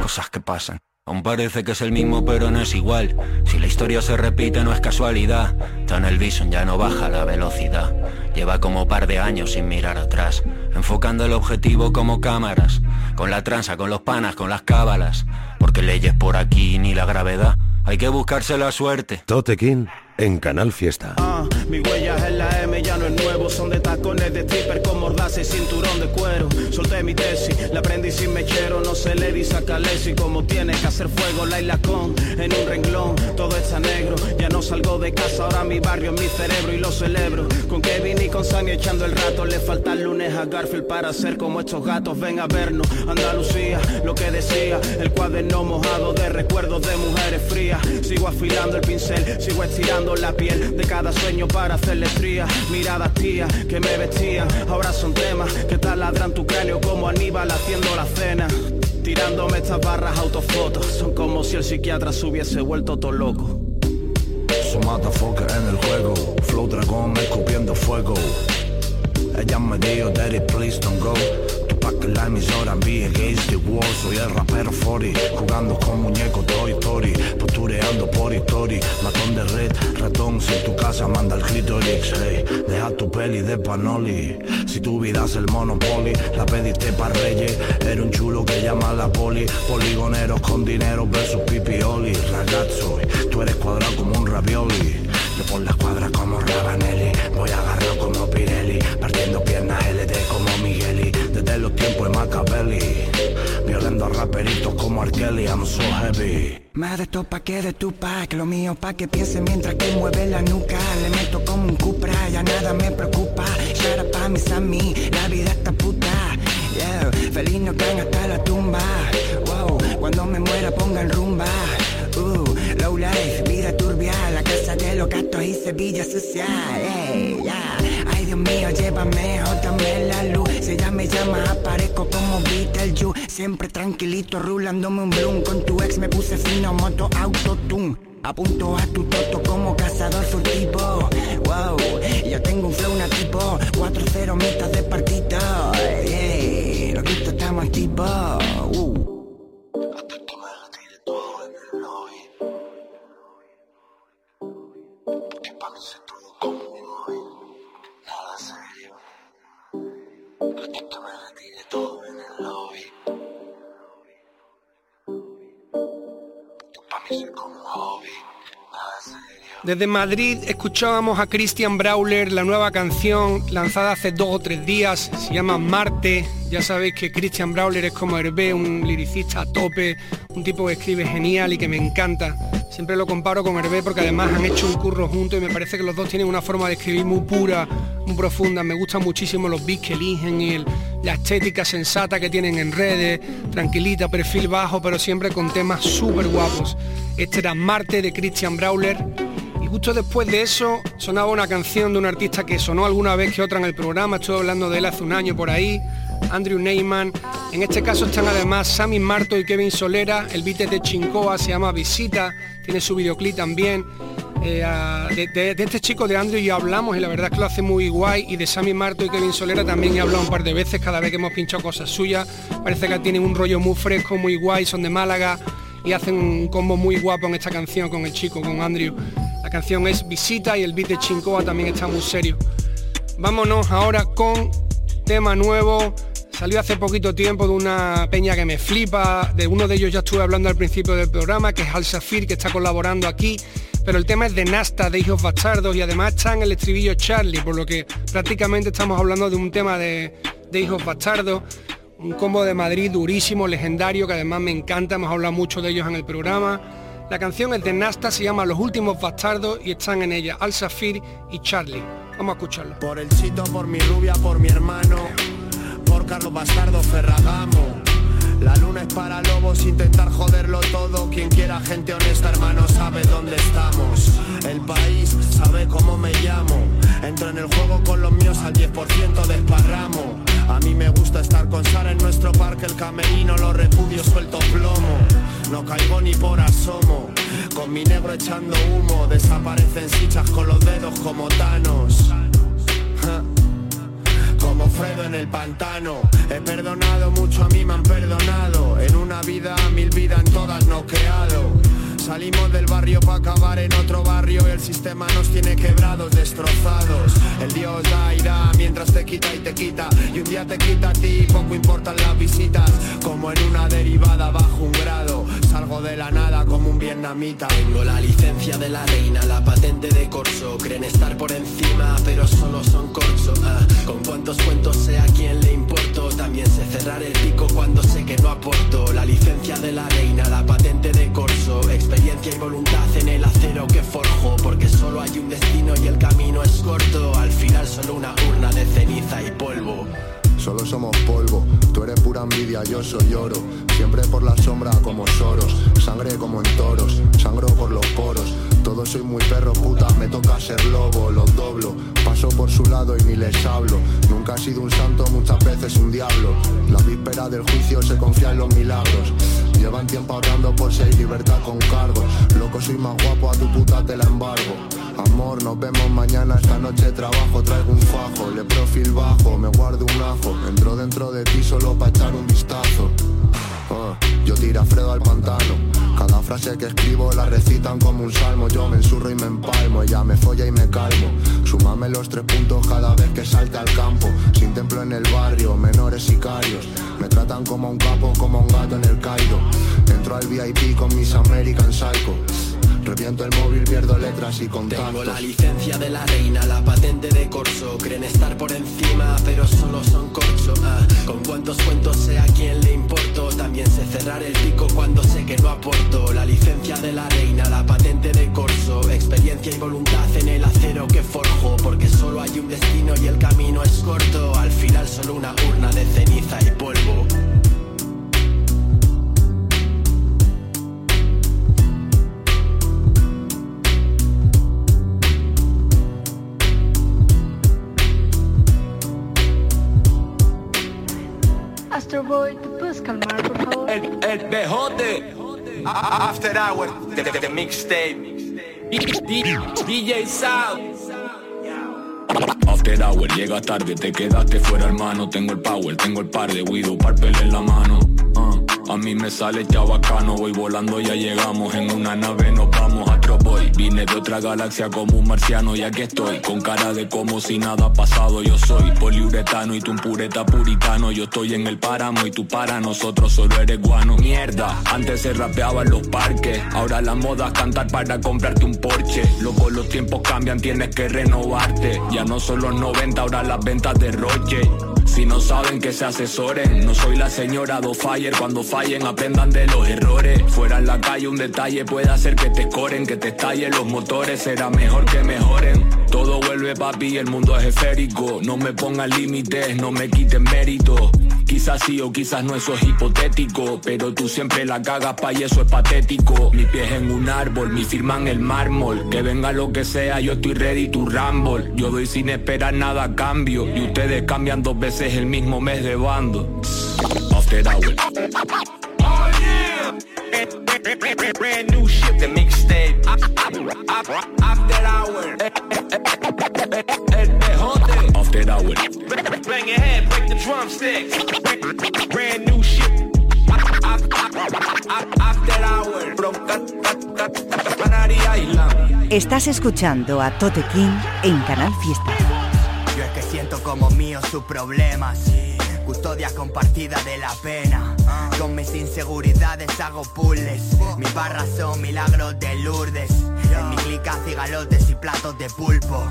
Cosas que pasan. Aún parece que es el mismo pero no es igual. Si la historia se repite no es casualidad. Tan el Bison ya no baja la velocidad. Lleva como par de años sin mirar atrás Enfocando el objetivo como cámaras. Con la tranza, con los panas, con las cábalas. Porque leyes por aquí ni la gravedad. Hay que buscarse la suerte. Tote King en Canal Fiesta. Ah, mi huella en la M ya no es nuevo, son de tacones de stripper con mordaza y cinturón de cuero. Solté mi tesis, la aprendí sin mechero, no se le dice a como tiene que hacer fuego la con en un renglón, todo está negro. Ya no salgo de casa, ahora mi barrio es mi cerebro y lo celebro. Con Kevin y con Sammy echando el rato, le falta el lunes a Garfield para ser como estos gatos. Ven a vernos, Andalucía, lo que decía, el cuaderno mojado de recuerdos de mujeres frías. Sigo afilando el pincel, sigo estirando la piel de cada sueño para hacerle estrías. Miradas que me vestían, ahora son temas que taladran tu cráneo como Aníbal haciendo la cena. Tirándome estas barras autofotos, son como si el psiquiatra se hubiese vuelto todo loco. Su motherfucker en el juego, flow dragón escupiendo fuego. Ella me dijo, daddy, please don't go. Que la emisora envíe against the wall. Soy el rapero 40, jugando con muñecos Toy Story. Postureando por story, matón de red, ratón. Si en tu casa manda el clitoris, hey. Deja tu peli de panoli. Si tu vida es el monopoly, la pediste pa' reyes. Era un chulo que llama la poli. Poligoneros con dinero versus pipioli. Ragazzo, tú eres cuadrado como un ravioli. Yo por la escuadra como Rabanelli Voy a agarrar como Pirelli Partiendo piernas LD como Migueli Desde los tiempos de Machiavelli. Violando a raperitos como Arkeli I'm so heavy. Más de esto pa' que de tu pa' que lo mío pa' que piense mientras que mueve la nuca. Le meto como un cupra, ya nada me preocupa. Shut pa' mis mí, la vida está puta. Yeah, feliz no caen hasta la tumba. Wow, cuando me muera pongan rumba low life, vida turbia La casa de los gatos y Sevilla social hey, yeah. Ay Dios mío, llévame, jótame la luz Si ella me llama aparezco como Beetlejuice Siempre tranquilito, rulándome un bloom. Con tu ex me puse fino, moto, autotune. Apunto a tu toto como cazador furtivo. Wow, yo tengo un flow nativo. 4-0 mitad de partido Yeah, lo quito estamos activos uh. Desde Madrid escuchábamos a Christian Brawler, la nueva canción lanzada hace dos o tres días, se llama Marte. Ya sabéis que Christian Brawler es como Hervé, un liricista a tope, un tipo que escribe genial y que me encanta. Siempre lo comparo con Hervé porque además han hecho un curro juntos y me parece que los dos tienen una forma de escribir muy pura, muy profunda. Me gustan muchísimo los beats que eligen y la estética sensata que tienen en redes, tranquilita, perfil bajo, pero siempre con temas súper guapos. Este era Marte de Christian Brawler justo después de eso sonaba una canción de un artista que sonó alguna vez que otra en el programa, estuve hablando de él hace un año por ahí, Andrew Neyman. En este caso están además Sammy Marto y Kevin Solera, el beat de Chincoa, se llama Visita, tiene su videoclip también. Eh, de, este chico de Andrew ya hablamos y la verdad es que lo hace muy guay y de Sammy Marto y Kevin Solera también he hablado un par de veces cada vez que hemos pinchado cosas suyas. Parece que tienen un rollo muy fresco, muy guay, son de Málaga y hacen un combo muy guapo en esta canción con el chico, con Andrew. La canción es Visita y el beat de Chincoa también está muy serio. Vámonos ahora con tema nuevo. Salió hace poquito tiempo de una peña que me flipa. De uno de ellos ya estuve hablando al principio del programa, que es Al Safir, que está colaborando aquí. Pero el tema es de Nasta, de Hijos Bastardos, y además está en el estribillo Charlie, por lo que prácticamente estamos hablando de un tema de, de Hijos Bastardos. Un combo de Madrid durísimo, legendario, que además me encanta, hemos hablado mucho de ellos en el programa. La canción es de Nasta, se llama Los Últimos Bastardos y están en ella Al Safir y Charlie. Vamos a escucharlo. Por el chito, por mi rubia, por mi hermano, Bastardo Ferragamo. La luna es para lobos, intentar joderlo todo. Quien quiera gente honesta, hermano, sabe dónde estamos. El país sabe cómo me llamo. Entro en el juego con los míos al 10% desparramo. A mí me gusta estar con Sara en nuestro parque, el camerino, los repudios suelto plomo. No caigo ni por asomo, con mi negro echando humo, desaparecen sichas con los dedos como Thanos. Como en el pantano He perdonado mucho, a mí me han perdonado En una vida, mil vidas, en todas no creado Salimos del barrio para acabar en otro barrio y el sistema nos tiene quebrados, destrozados. El Dios da y da mientras te quita y te quita. Y un día te quita a ti, poco importan las visitas. Como en una derivada bajo un grado. Vietnamita. Tengo la licencia de la reina, la patente de corso. Creen estar por encima, pero solo son corso. Ah, con cuantos cuentos sea quien le importo. También sé cerrar el pico cuando sé que no aporto. La licencia de la reina, la patente de corso experiencia y voluntad en el acero que forjo Porque solo hay un destino y el camino es corto Al final solo una urna de ceniza y polvo Solo somos polvo, tú eres pura envidia, yo soy oro. Siempre por la sombra como soros Sangre como en toros, sangro por los poros. Todo soy muy perro, puta, me toca ser lobo Los doblo, paso por su lado y ni les hablo. Nunca he sido un santo, muchas veces un diablo. La víspera del juicio se confía en los milagros. Llevan tiempo ahorrando por si libertad con cargos. Loco soy más guapo, a tu puta te la embargo Amor, nos vemos mañana, esta noche trabajo Traigo un fajo, le profil bajo, me guardo un ajo Entro dentro de ti solo para echar un vistazo Ah, yo tira Fredo al pantano. Cada frase que escribo la recitan como un salmo. Yo me ensurro y me empalmo, ella me folla y me calmo. Súmame los tres puntos cada vez que salte al campo. Sin templo en el barrio, menores sicarios. Me tratan como un capo, como un gato en el Cairo. Entro al VIP con mis American Psycho. Reviento el móvil, pierdo letras y contactos. Tengo la licencia de la reina, la patente de corso. Creen estar por encima, pero solo son corcho. Ah, con cuántos cuentos sé a quién le importo. También sé cerrar el pico cuando sé que no aporto. La licencia de la reina, la patente de corso. Experiencia y voluntad en el acero que forjo. Porque solo hay un destino y el camino es corto. Al final solo una urna de ceniza y polvo. Astro Boy, ¿te puedes calmar, por favor? El, el bejote. After Hour. The, the, the mixtape. DJ Sound. After hour, llega tarde, te quedaste fuera hermano Tengo el power, tengo el par de Widow, parpel en la mano uh, A mí me sale chabacano, voy volando, ya llegamos En una nave nos Vine de otra galaxia como un marciano y aquí estoy. Con cara de como si nada ha pasado Yo soy poliuretano y tú un pureta puritano. Yo estoy en el páramo y tú para nosotros solo eres guano. Mierda, antes se rapeaba en los parques. Ahora la moda es cantar para comprarte un Porsche. Luego los tiempos cambian, tienes que renovarte. Ya no son los 90, ahora las ventas de Roche si no saben que se asesoren, no soy la señora do fire. Cuando fallen, aprendan de los errores. Fuera en la calle, un detalle puede hacer que te escoren, que te estallen los motores. Será mejor que mejoren. Todo vuelve papi, el mundo es esférico. No me pongan límites, no me quiten mérito. Quizás sí o quizás no, eso es hipotético. Pero tú siempre la cagas, pa' y eso es patético. Mi pies en un árbol, mi firma en el mármol. Que venga lo que sea, yo estoy ready to rumble. Yo doy sin esperar nada a cambio. Y ustedes cambian dos veces el mismo mes de bando. After. Oh. Brand new shit, the mixtape. After hour. El bejote. After hour. Bang your head, break the drumsticks. Brand new shit. After hour. From Canary Island. Estás escuchando a Tote King en Canal Fiesta. Yo es que siento como mío sus problemas. Custodia compartida de la pena. Con mis inseguridades hago puzzles. Mis barras son milagros de Lourdes. En mi clica cigalotes y platos de pulpo.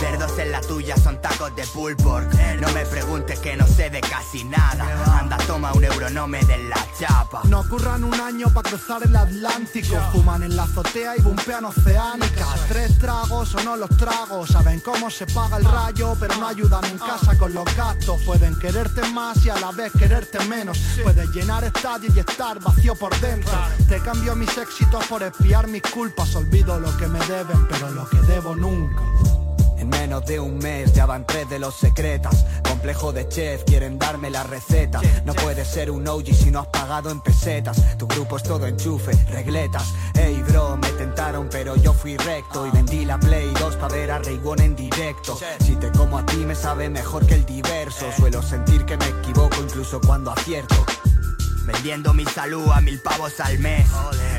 Cerdos en la tuya son tacos de pulpo. No me preguntes que no sé de casi nada. Anda, toma un euro, no me den la chapa. No curran un año para cruzar el Atlántico. Fuman en la azotea y bumpean oceánicas. Tres tragos o no los tragos. Saben cómo se paga el rayo, pero no ayudan en casa con los gastos. Pueden quererte más y a la vez quererte menos. Puedes llenar estadios y estar vacío por dentro. Te cambio mis éxitos por espiar mis culpas. Olvido lo que me deben, pero lo que debo nunca. En menos de un mes ya van tres de los secretas. Complejo de chef, quieren darme la receta. No puedes ser un OG si no has pagado en pesetas. Tu grupo es todo enchufe, regletas. Ey bro, me tentaron pero yo fui recto. Y vendí la Play 2 para ver a Ray One en directo. Si te como a ti me sabe mejor que el diverso. Suelo sentir que me equivoco incluso cuando acierto. Vendiendo mi salud a mil pavos al mes.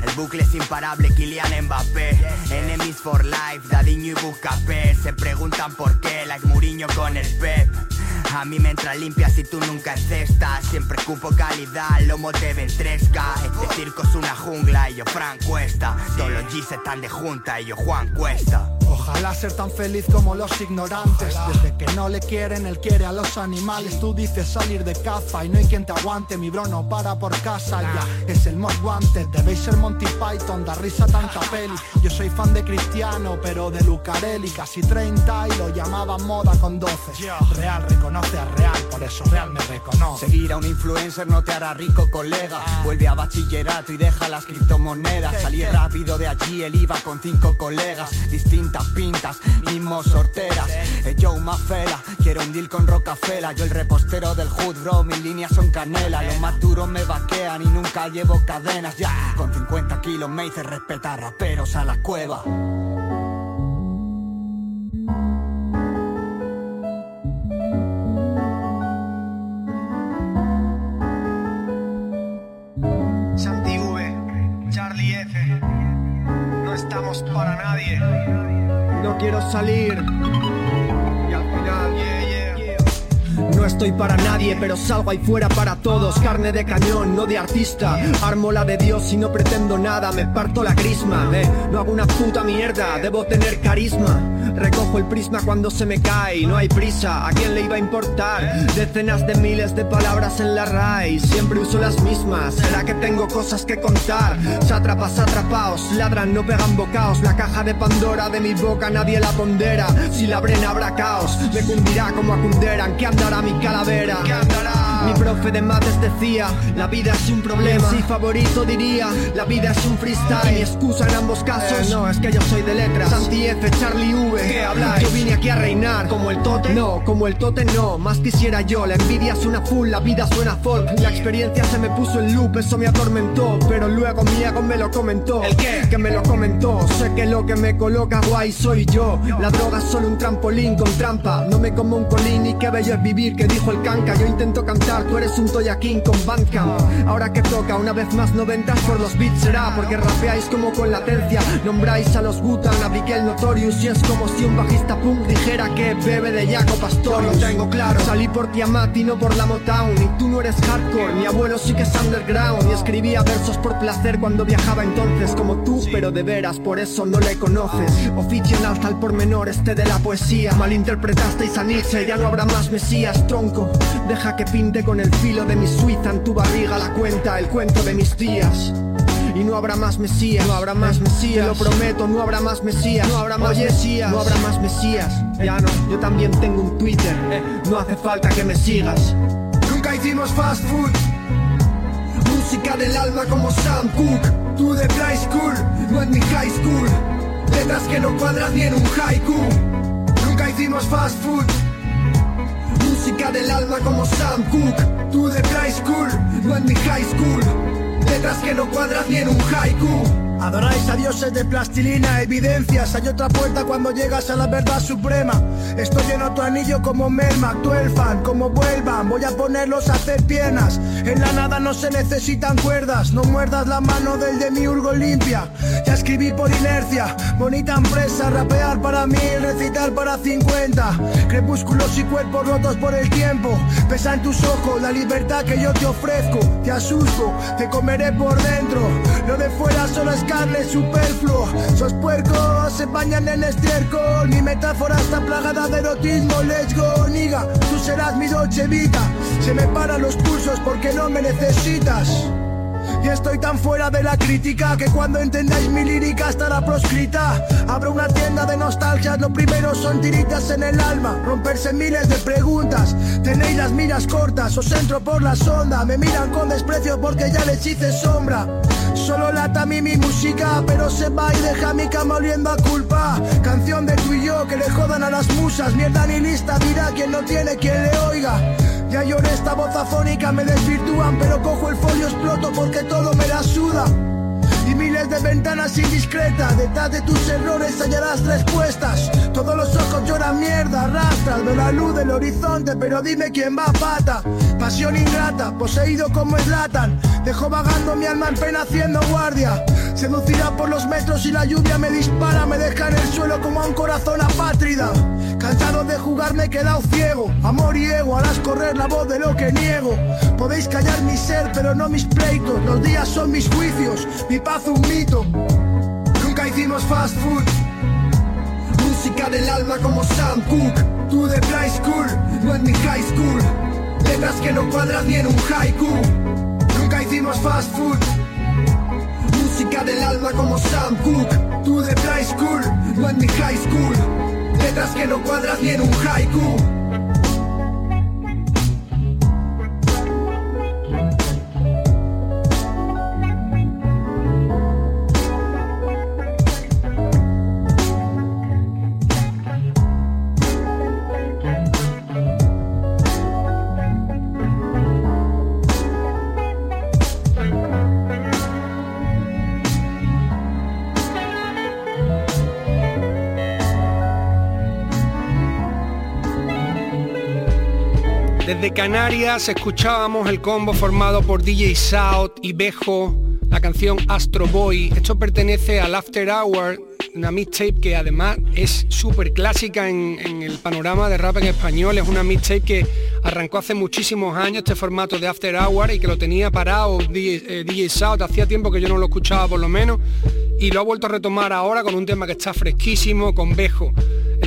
El bucle es imparable, Kylian Mbappé. Enemies for life, Dadiño y Buscapé. Se preguntan por qué, like Muriño con el Pep. A mí me entra limpia si tú nunca cestas Siempre cupo calidad, lomo te ventresca Este circo es una jungla y yo Frank Cuesta. Todos los G's están de junta y yo Juan Cuesta. Ojalá ser tan feliz como los ignorantes. Desde que no le quieren, él quiere a los animales. Tú dices salir de caza y no hay quien te aguante. Mi bro no para por casa, ya. Es el most wanted Debéis ser Monty Python, da risa tanta peli. Yo soy fan de Cristiano, pero de Lucarelli. Casi 30 y lo llamaban moda con 12 Real reconoce a real, por eso real me reconoce. Seguir a un influencer no te hará rico, colega. Vuelve a bachillerato y deja las criptomonedas. Salir rápido de allí, el IVA con cinco colegas. Distintas pintas, mismos sorteras. Eh, Joe Mafela, quiero un deal con Rocafela Yo el repostero del hood, bro, mis líneas son canela. Los más duros me vaquean y nunca llevo cadenas. Ya, con 50 kilos me hice respetar raperos a la cueva Quiero salir. No estoy para nadie, pero salgo ahí fuera para todos. Carne de cañón, no de artista. Armo la de Dios y no pretendo nada, me parto la crisma. Eh, no hago una puta mierda, debo tener carisma. Recojo el prisma cuando se me cae no hay prisa. ¿A quién le iba a importar? Decenas de miles de palabras en la RAI, siempre uso las mismas. ¿Será que tengo cosas que contar? Sátrapas atrapaos, ladran, no pegan bocaos. La caja de Pandora de mi boca nadie la pondera. Si la abren habrá caos, me cundirá como a Cunderan. ¿Qué andará mi calavera? ¿Qué andará? Mi profe de mates decía, la vida es un problema. Mi favorito diría, la vida es un freestyle. Mi excusa en ambos casos, no, es que yo soy de letras. Santi F, Charlie V, ¿qué habláis? Yo vine aquí a reinar, como el tote. No, como el tote no, más quisiera yo. La envidia suena full, la vida suena folk. La experiencia se me puso en loop, eso me atormentó. Pero luego mi ego me lo comentó. ¿El qué? Que me lo comentó. Sé que lo que me coloca guay soy yo. La droga es solo un trampolín con trampa. No me como un colín y qué bello es vivir, que dijo el canca. Yo intento cantar, tú eres un Toyaquín con Bandcamp. Ahora que toca, una vez más noventas por los beats será. Porque rapeáis como con latencia. Nombráis a los Butan, a Miquel Notorious. Y es como si un bajista punk dijera que bebe de Jaco Pastorius. Lo tengo claro, salí por Tiamat y no por la Motown. Y tú no eres hardcore, mi abuelo sí que es underground. Y escribía versos por placer cuando viajaba entonces como tú, pero de veras por eso no le conoces. Alza al pormenor este de la poesía. Malinterpretasteis a Nietzsche, ya no habrá más mesías, tronco. Deja que pinte con el filo de mi suiza en tu barriga la cuenta, el cuento de mis días. Y no habrá más Mesías, no habrá más Mesías, te lo prometo, no habrá más Mesías, no habrá más Mesías, no habrá más Mesías. Ya no, yo también tengo un Twitter, eh, no hace falta que me sigas. Nunca hicimos fast food. Música del alma como Sam Cooke. Tú de Play School, no en mi high school. Letras que no cuadras ni en un haiku. Nunca hicimos fast food. Música del alma como Sam Cooke. Tú de Play School, no en mi high school. Letras que no cuadras ni en un haiku. Adoráis a dioses de plastilina, evidencias. Hay otra puerta cuando llegas a la verdad suprema. Estoy en otro anillo como Melmac, tu el fan, como vuelvan. Voy a ponerlos a hacer piernas. En la nada no se necesitan cuerdas. No muerdas la mano del demiurgo limpia. Ya escribí por inercia. Bonita empresa, rapear para mí, recitar para 50. Crepúsculos y cuerpos rotos por el tiempo. Pesa en tus ojos la libertad que yo te ofrezco. Te asusto, te comeré por dentro. Lo de fuera solo es carne superfluo. Sos puercos, se bañan en estiércol. Mi metáfora está plagada de erotismo. Let's go, niga, tú serás mi Dolce Vita. Se me paran los pulsos porque no me necesitas. Y estoy tan fuera de la crítica que cuando entendáis mi lírica estará proscrita. Abro una tienda de nostalgias, lo primero son tiritas en el alma, romperse miles de preguntas. Tenéis las miras cortas, os entro por la sonda, me miran con desprecio porque ya les hice sombra. Solo lata a mí mi música, pero se va y deja mi cama oliendo a culpa. Canción de tú y yo que le jodan a las musas, mierda ni lista, dirá quien no tiene quien le lloré esta voz afónica, me desvirtúan, pero cojo el folio, exploto porque todo me la suda. Miles de ventanas indiscretas, detrás de tus errores hallarás respuestas. Todos los ojos lloran mierda, arrastran de la luz del horizonte, pero dime quién va a pata. Pasión ingrata, poseído como eslatan. Dejo vagando mi alma en pena haciendo guardia. Seducida por los metros y la lluvia me dispara, me deja en el suelo como a un corazón apátrida. Cansado de jugar me he quedado ciego Amor y ego, harás correr la voz de lo que niego Podéis callar mi ser, pero no mis pleitos Los días son mis juicios, mi paz un mito Nunca hicimos fast food. Música del alma como Sam Cooke. Tú de Play School, no en mi high school. Letras que no cuadran ni en un haiku. Nunca hicimos fast food. Música del alma como Sam Cooke. Tú de Play School, no en mi high school. Letras que no cuadras ni en un haiku. Canarias escuchábamos el combo formado por DJ South y Bejo, la canción Astro Boy. Esto pertenece al After Hour, una mixtape que además es súper clásica en, el panorama de rap en español. Es una mixtape que arrancó hace muchísimos años este formato de After Hour y que lo tenía parado DJ, eh, South, hacía tiempo que yo no lo escuchaba por lo menos, y lo ha vuelto a retomar ahora con un tema que está fresquísimo, con Bejo.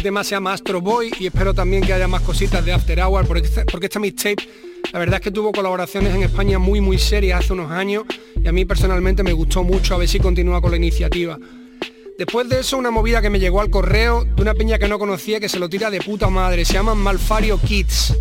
El tema se llama Astro Boy y espero también que haya más cositas de After Hour porque, este, porque esta mixtape la verdad es que tuvo colaboraciones en España muy muy serias hace unos años y a mí personalmente me gustó mucho a ver si continúa con la iniciativa. Después de eso, una movida que me llegó al correo de una peña que no conocía que se lo tira de puta madre. Se llama Malfario Kids.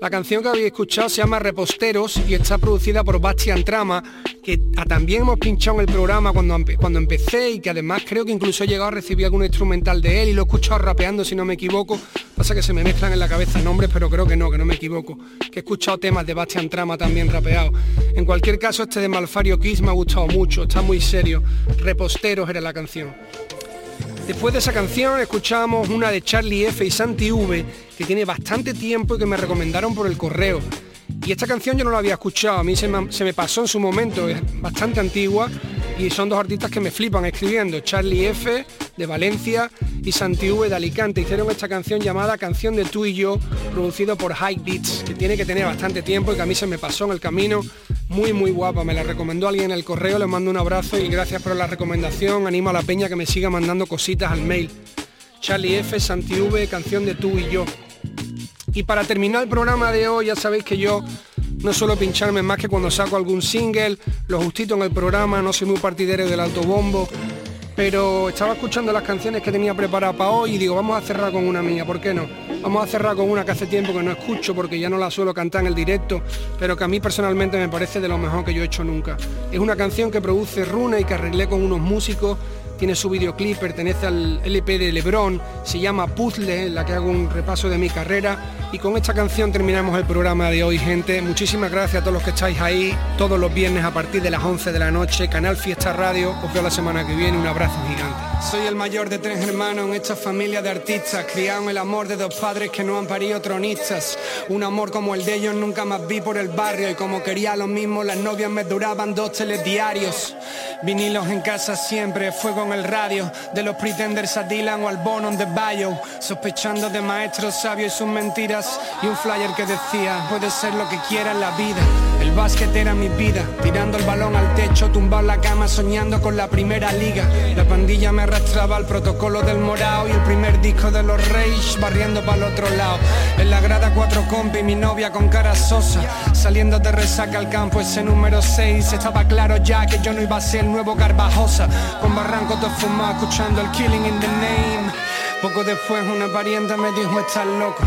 La canción que habéis escuchado se llama Reposteros y está producida por Bastian Trama, que también hemos pinchado en el programa cuando, cuando empecé y que además creo que incluso he llegado a recibir algún instrumental de él y lo he escuchado rapeando si no me equivoco. Pasa que se me mezclan en la cabeza nombres, pero creo que no, que no me equivoco. Que he escuchado temas de Bastian Trama también rapeados. En cualquier caso, este de Malfario Kids me ha gustado mucho, está muy serio. Reposteros era la canción. Después de esa canción escuchamos una de Charlie F y Santi V, que tiene bastante tiempo y que me recomendaron por el correo. Y esta canción yo no la había escuchado, a mí se me, pasó en su momento, es bastante antigua y son dos artistas que me flipan escribiendo, Charlie F de Valencia y Santi V de Alicante. Hicieron esta canción llamada Canción de tú y yo, producido por High Beats, que tiene que tener bastante tiempo y que a mí se me pasó en el camino muy muy guapa, me la recomendó alguien en el correo, le mando un abrazo y gracias por la recomendación, animo a la peña que me siga mandando cositas al mail. Charlie F, Santi V, canción de tú y yo. Y para terminar el programa de hoy, ya sabéis que yo no suelo pincharme más que cuando saco algún single, lo justito en el programa, no soy muy partidario del autobombo, pero estaba escuchando las canciones que tenía preparadas para hoy y digo, vamos a cerrar con una mía, ¿por qué no? Vamos a cerrar con una que hace tiempo que no escucho porque ya no la suelo cantar en el directo, pero que a mí personalmente me parece de lo mejor que yo he hecho nunca. Es una canción que produce Runa y que arreglé con unos músicos tiene su videoclip, pertenece al LP de Lebron, se llama Puzzle, en la que hago un repaso de mi carrera. Y con esta canción terminamos el programa de hoy, gente. Muchísimas gracias a todos los que estáis ahí, todos los viernes a partir de las 11 de la noche, Canal Fiesta Radio. Os veo la semana que viene, un abrazo gigante. Soy el mayor de tres hermanos en esta familia de artistas, criado en el amor de dos padres que no han parido tronistas. Un amor como el de ellos nunca más vi por el barrio y como quería lo mismo, las novias me duraban dos telediarios. Vinilos en casa siempre, fuego en el radio, de los pretenders a Dylan o al Bono de Bayo, sospechando de maestros sabios y sus mentiras, y un flyer que decía, puede ser lo que quiera en la vida. El básquet era mi vida, tirando el balón al techo, tumbado en la cama, soñando con la primera liga. La pandilla me arrastraba al protocolo del morao y el primer disco de los Reyes, barriendo para el otro lado. En la grada cuatro compi, mi novia con cara sosa, saliendo de resaca al campo, ese número 6, estaba claro ya que yo no iba a ser nuevo Garbajosa, con barranco todo fumado, escuchando el Killing in the Name. Poco después una parienta me dijo, estás loco.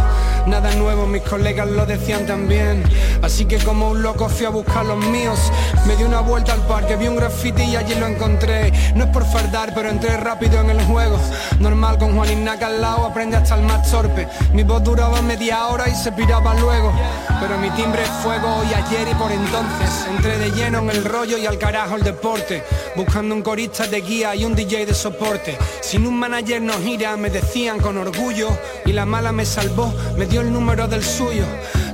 Nada nuevo, mis colegas lo decían también. Así que como un loco fui a buscar los míos. Me di una vuelta al parque, vi un graffiti y allí lo encontré. No es por fardar, pero entré rápido en el juego. Normal con Juan Ignaca al lado, aprende hasta el más torpe. Mi voz duraba media hora y se piraba luego. Pero mi timbre es fuego hoy, ayer y por entonces. Entré de lleno en el rollo y al carajo el deporte. Buscando un corista de guía y un DJ de soporte. Sin un manager no gira, me decían con orgullo. Y la mala me salvó, me dio el número del suyo.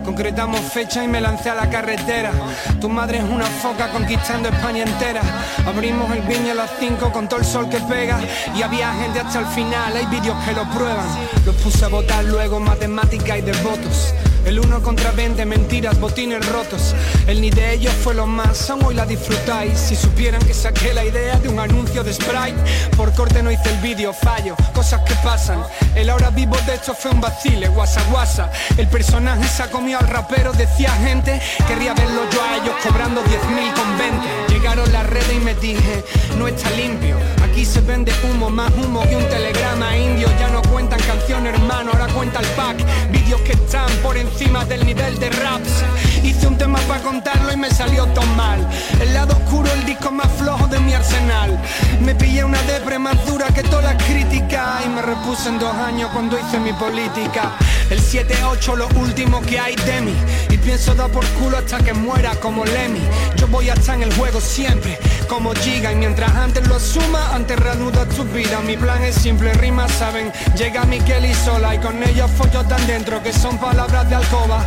Concretamos fecha y me lancé a la carretera. Tu madre es una foca conquistando España entera. Abrimos el viño a las 5 con todo el sol que pega. Y había gente hasta el final, hay vídeos que lo prueban. Los puse a votar luego matemática y de votos. El uno contra 20, mentiras, botines rotos. El ni de ellos fue lo más, aún hoy la disfrutáis. Si supieran que saqué la idea de un anuncio de Sprite, por corte no hice el vídeo, fallo, cosas que pasan. El ahora vivo de esto fue un vacile, guasa guasa. El personaje se ha comido al rapero, decía gente, querría verlo yo a ellos cobrando 10.000 con 20. Llegaron las redes y me dije, no está limpio. Aquí se vende humo, más humo que un telegrama indio. Ya no cuentan canciones, hermano, ahora cuenta el pack. Vídeos que están por encima del nivel de raps. Hice un tema para contarlo y me salió todo mal. El lado oscuro, el disco más flojo de mi arsenal. Me pillé una depre más dura que todas las críticas y me repuse en dos años cuando hice mi política. El 7-8 lo último que hay de mí Y pienso dar por culo hasta que muera como Lemmy Yo voy a estar en el juego siempre como Giga Y mientras antes lo asuma, antes reanuda tu vida Mi plan es simple, rima saben Llega Miquel y sola y con ella follo tan dentro Que son palabras de alcoba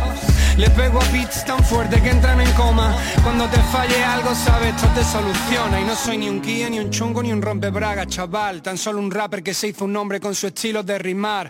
Le pego a beats tan fuerte que entran en coma. Cuando te falle algo sabes, esto te soluciona. Y no soy ni un guía, ni un chungo, ni un rompebraga, chaval. Tan solo un rapper que se hizo un nombre con su estilo de rimar.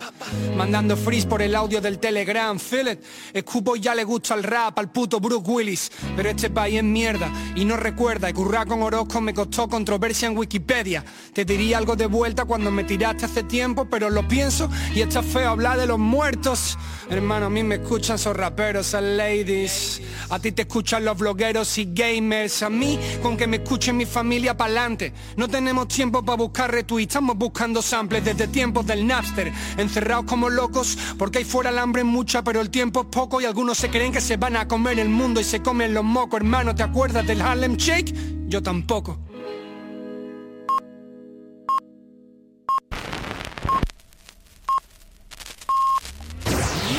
Mandando freeze por el audio del telegram, feel it. Escupo ya le gusta el rap, al puto Bruce Willis. Pero este país es mierda y no recuerda. Y currar con Orozco me costó controversia en Wikipedia. Te diría algo de vuelta cuando me tiraste hace tiempo Pero lo pienso y está feo hablar de los muertos. Hermano, a mí me escuchan esos raperos, ladies. A ti te escuchan los blogueros y gamers. A mí, con que me escuchen mi familia pa'lante. No tenemos tiempo para buscar retweets. Estamos buscando samples desde tiempos del Napster. Encerrados como locos Porque ahí fuera el hambre es mucha pero el tiempo es poco. Y algunos se creen que se van a comer el mundo y se comen los mocos Hermano, ¿te acuerdas del Harlem Shake? Yo tampoco